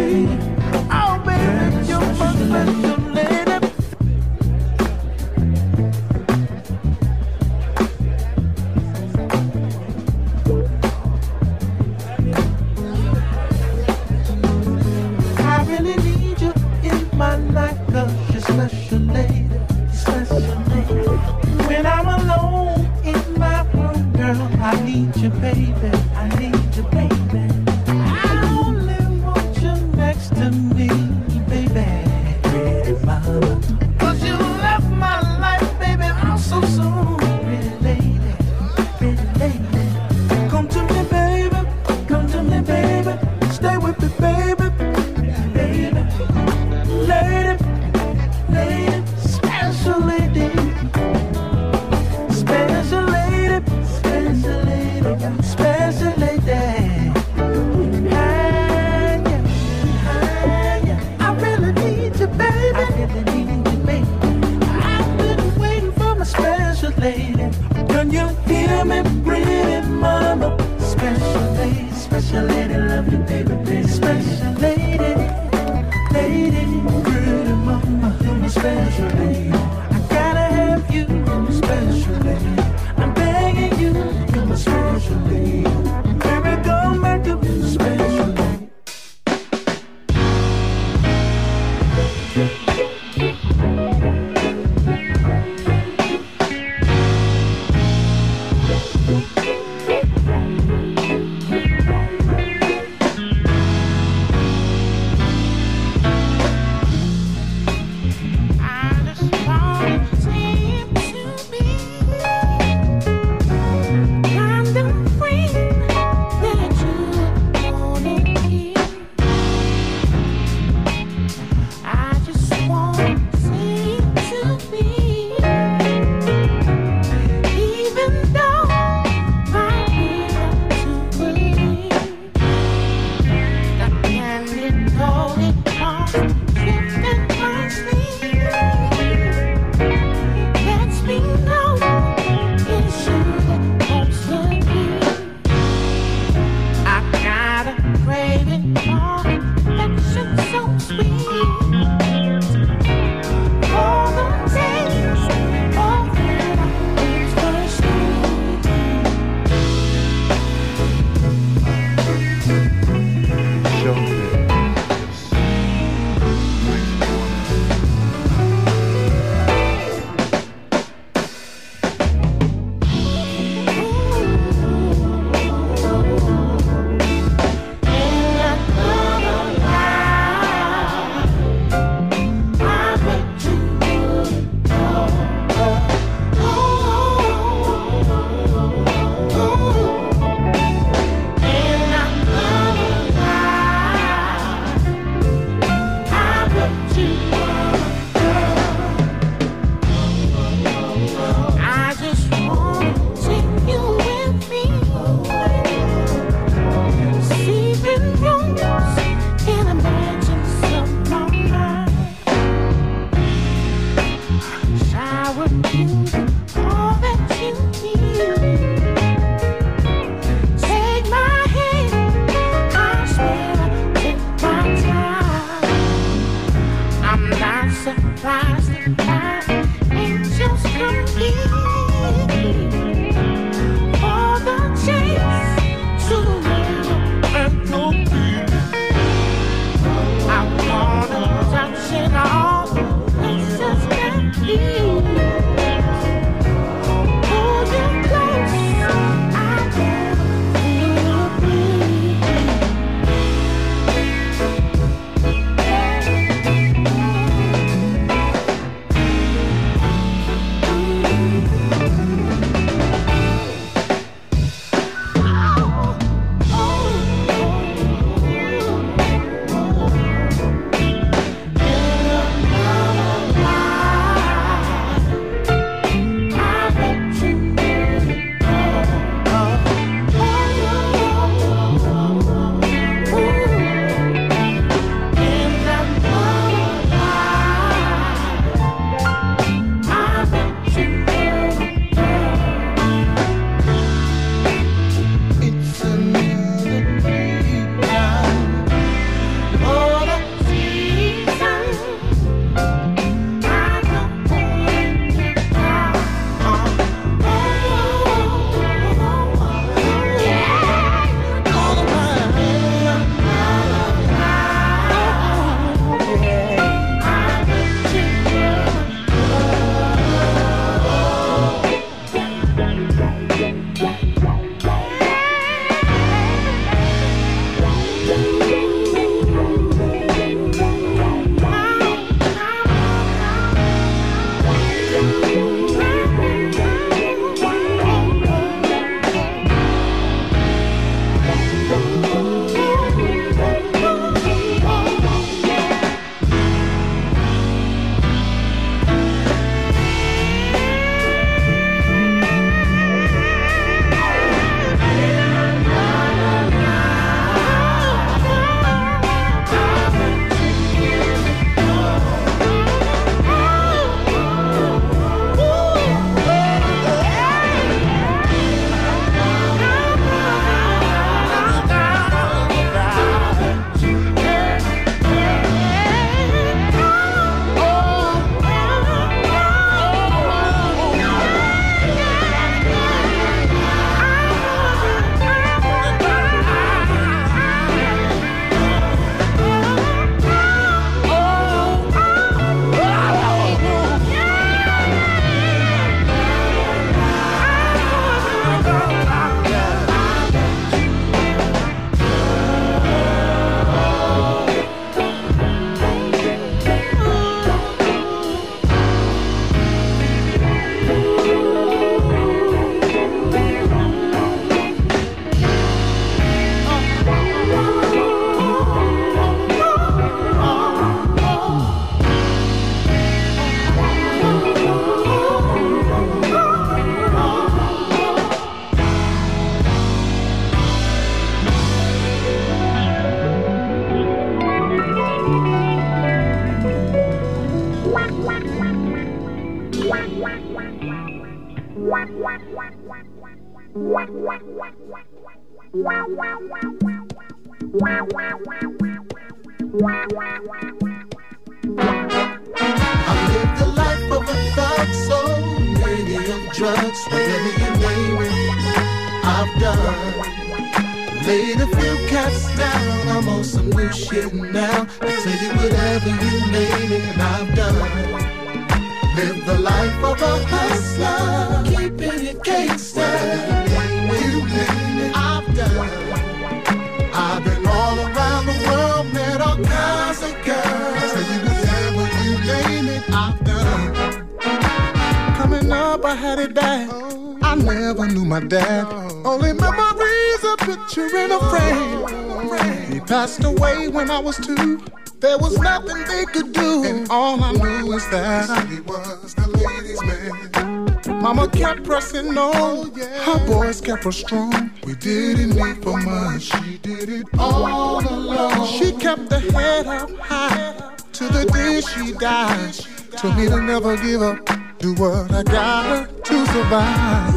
Kept strong. We didn't need for much, she did it all alone. She kept the head up high to the day she died. Told me to never give up, do what I gotta to survive.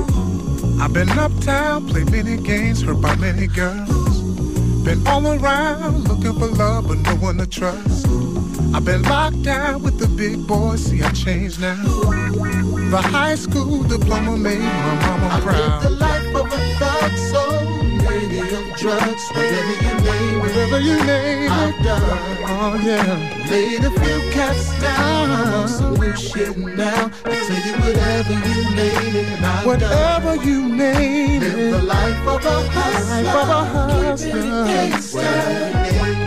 I've been uptown, played many games, hurt by many girls. Been all around looking for love, but no one to trust. I've been locked down with the big boys, see I changed now. The high school diploma made my mama proud. Of a thug soul, lady of drugs, whatever you name it. Whatever you name I've done. Oh yeah. Laid a few cats down, some new shit now. I tell you whatever you name it, and I've Whatever done. you name Live it. the life of a hustler, Life of a hustler. gangster.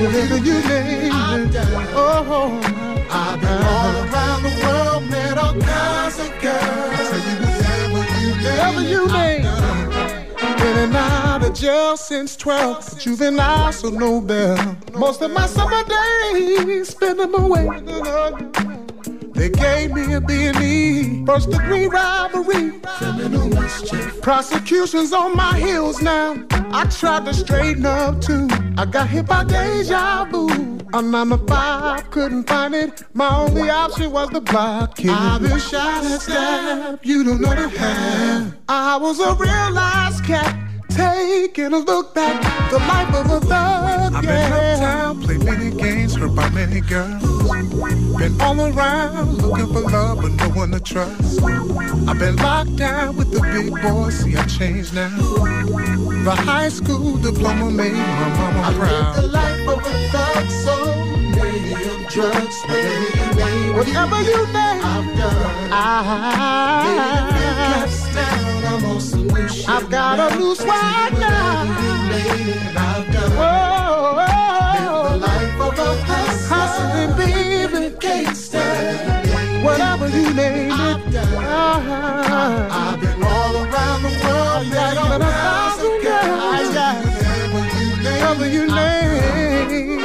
Whatever you name I've it. done. Oh, I've been uh-huh. all around the world, met all kinds of girls. Tell you whatever you name whatever you it, name jail since 12. Juvenile, so no bail. Most of my summer days, spend them away. They gave me a B&E, first degree robbery. Criminal mischief. Prosecution's on my heels now. I tried to straighten up too. I got hit by deja vu. A nine to five, couldn't find it. My only option was the block. Kid. I've been shot and stabbed. You don't know the half. I was a real realized cat. Taking a look back, the life of a thug. I've been uptown, played many games, hurt by many girls. Been all around looking for love, but no one to trust. I've been locked down with the big boys, see I changed now. The high school diploma made my mama I proud. the life of a thug lady of drugs, whatever you name it. Whatever you name, I've done. Laid a few I, I've got a new swag now. Whatever you name it, I've done. Oh, Live the oh, life of a hustler, hustling, baby, gangster. whatever you name it. I've done. Ah, I've been all around the world, a all kinds of thousand girls. girls. Whatever you whatever you name.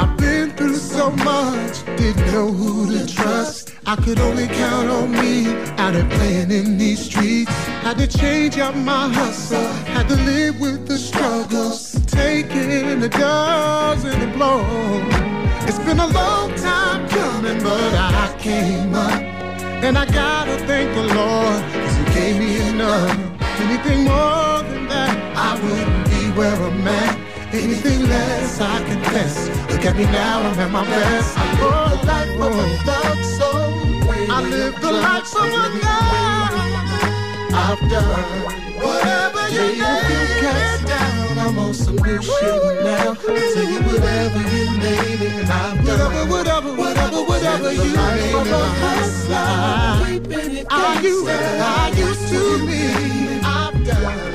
I've been through so much, didn't know who to trust. I could only count on me out there playing in these streets. Had to change up my hustle, had to live with the struggles, taking the dubs and the blows. It's been a long time coming, but I came up. And I gotta thank the Lord, cause he gave me enough. Anything more than that, I wouldn't be where I'm at. Anything less, I confess. Look at me now, I'm at my best. I live the life of a thug soul. I live the life of a thug. I've done. Whatever you a few cats name. down, I'm on some new shit now. I tell you whatever you name it, I've done. Whatever, whatever, whatever, whatever you name a it. hustler, keeping it I you. I used to be. I've done.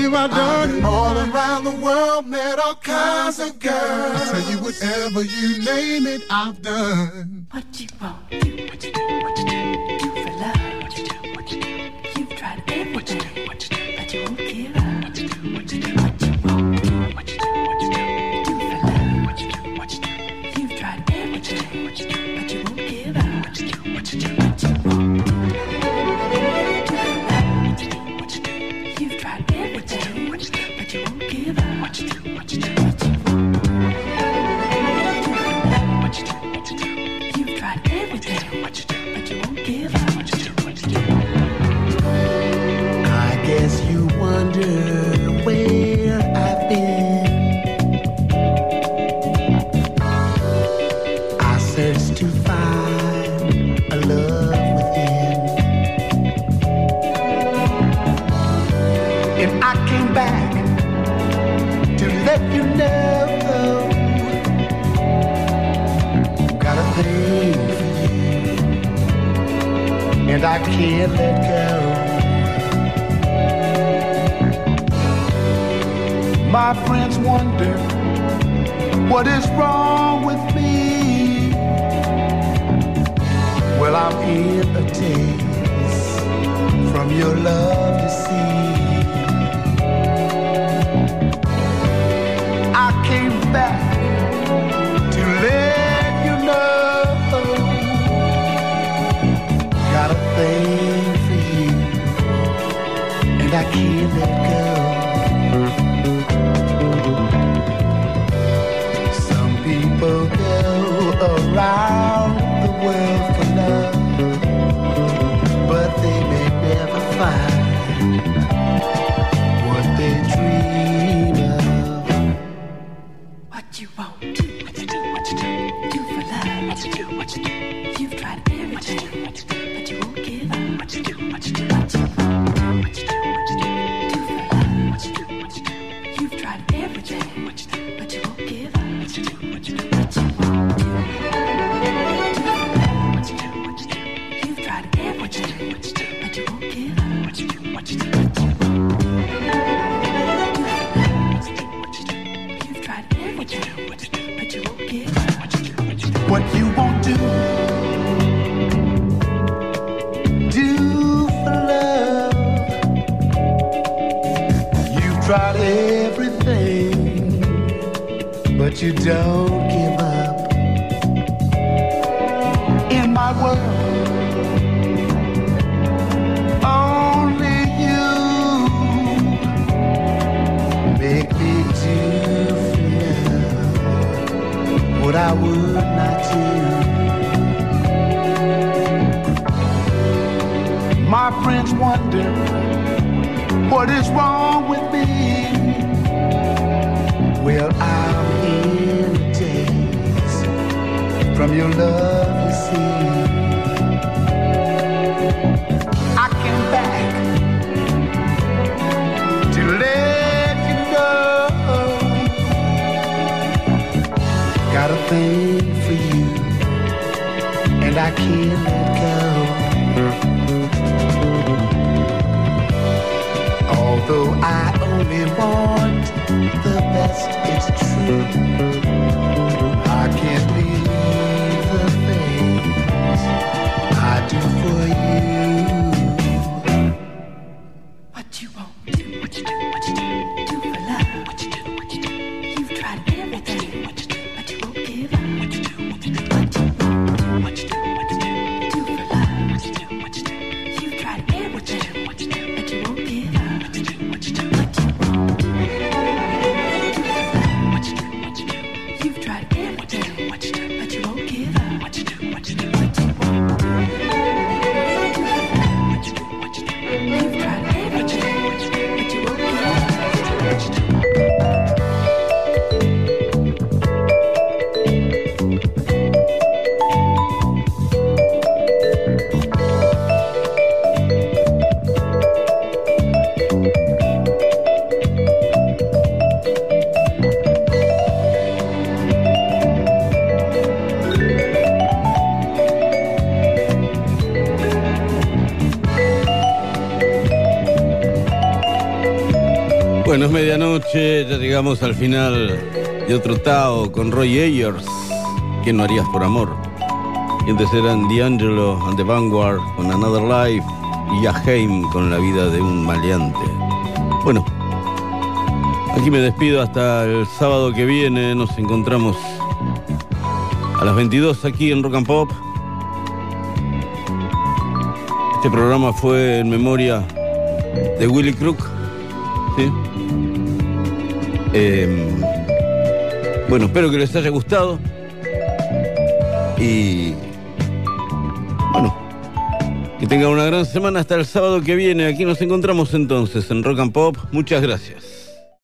Tell you I've I've done been it. all around the world, met all kinds of girls. I tell you whatever you name it, I've done. What you want, do what you do, what you do, do And I can't let go. My friends wonder what is wrong with me. Well, I'm in a taste from your love, you see. What you do? What you do? You've tried everything. What you do? What you do? Che, ya llegamos al final de otro Tao con Roy Ayers. ¿Qué no harías por amor? Y antes eran D'Angelo and the Vanguard con Another Life y a Jaheim con La vida de un maleante. Bueno, aquí me despido hasta el sábado que viene. Nos encontramos a las 22 aquí en Rock and Pop. Este programa fue en memoria de Willy Crook Em, bueno, espero que les haya gustado. Y bueno, que tengan una gran semana hasta el sábado que viene. Aquí nos encontramos entonces en Rock and Pop. Muchas gracias.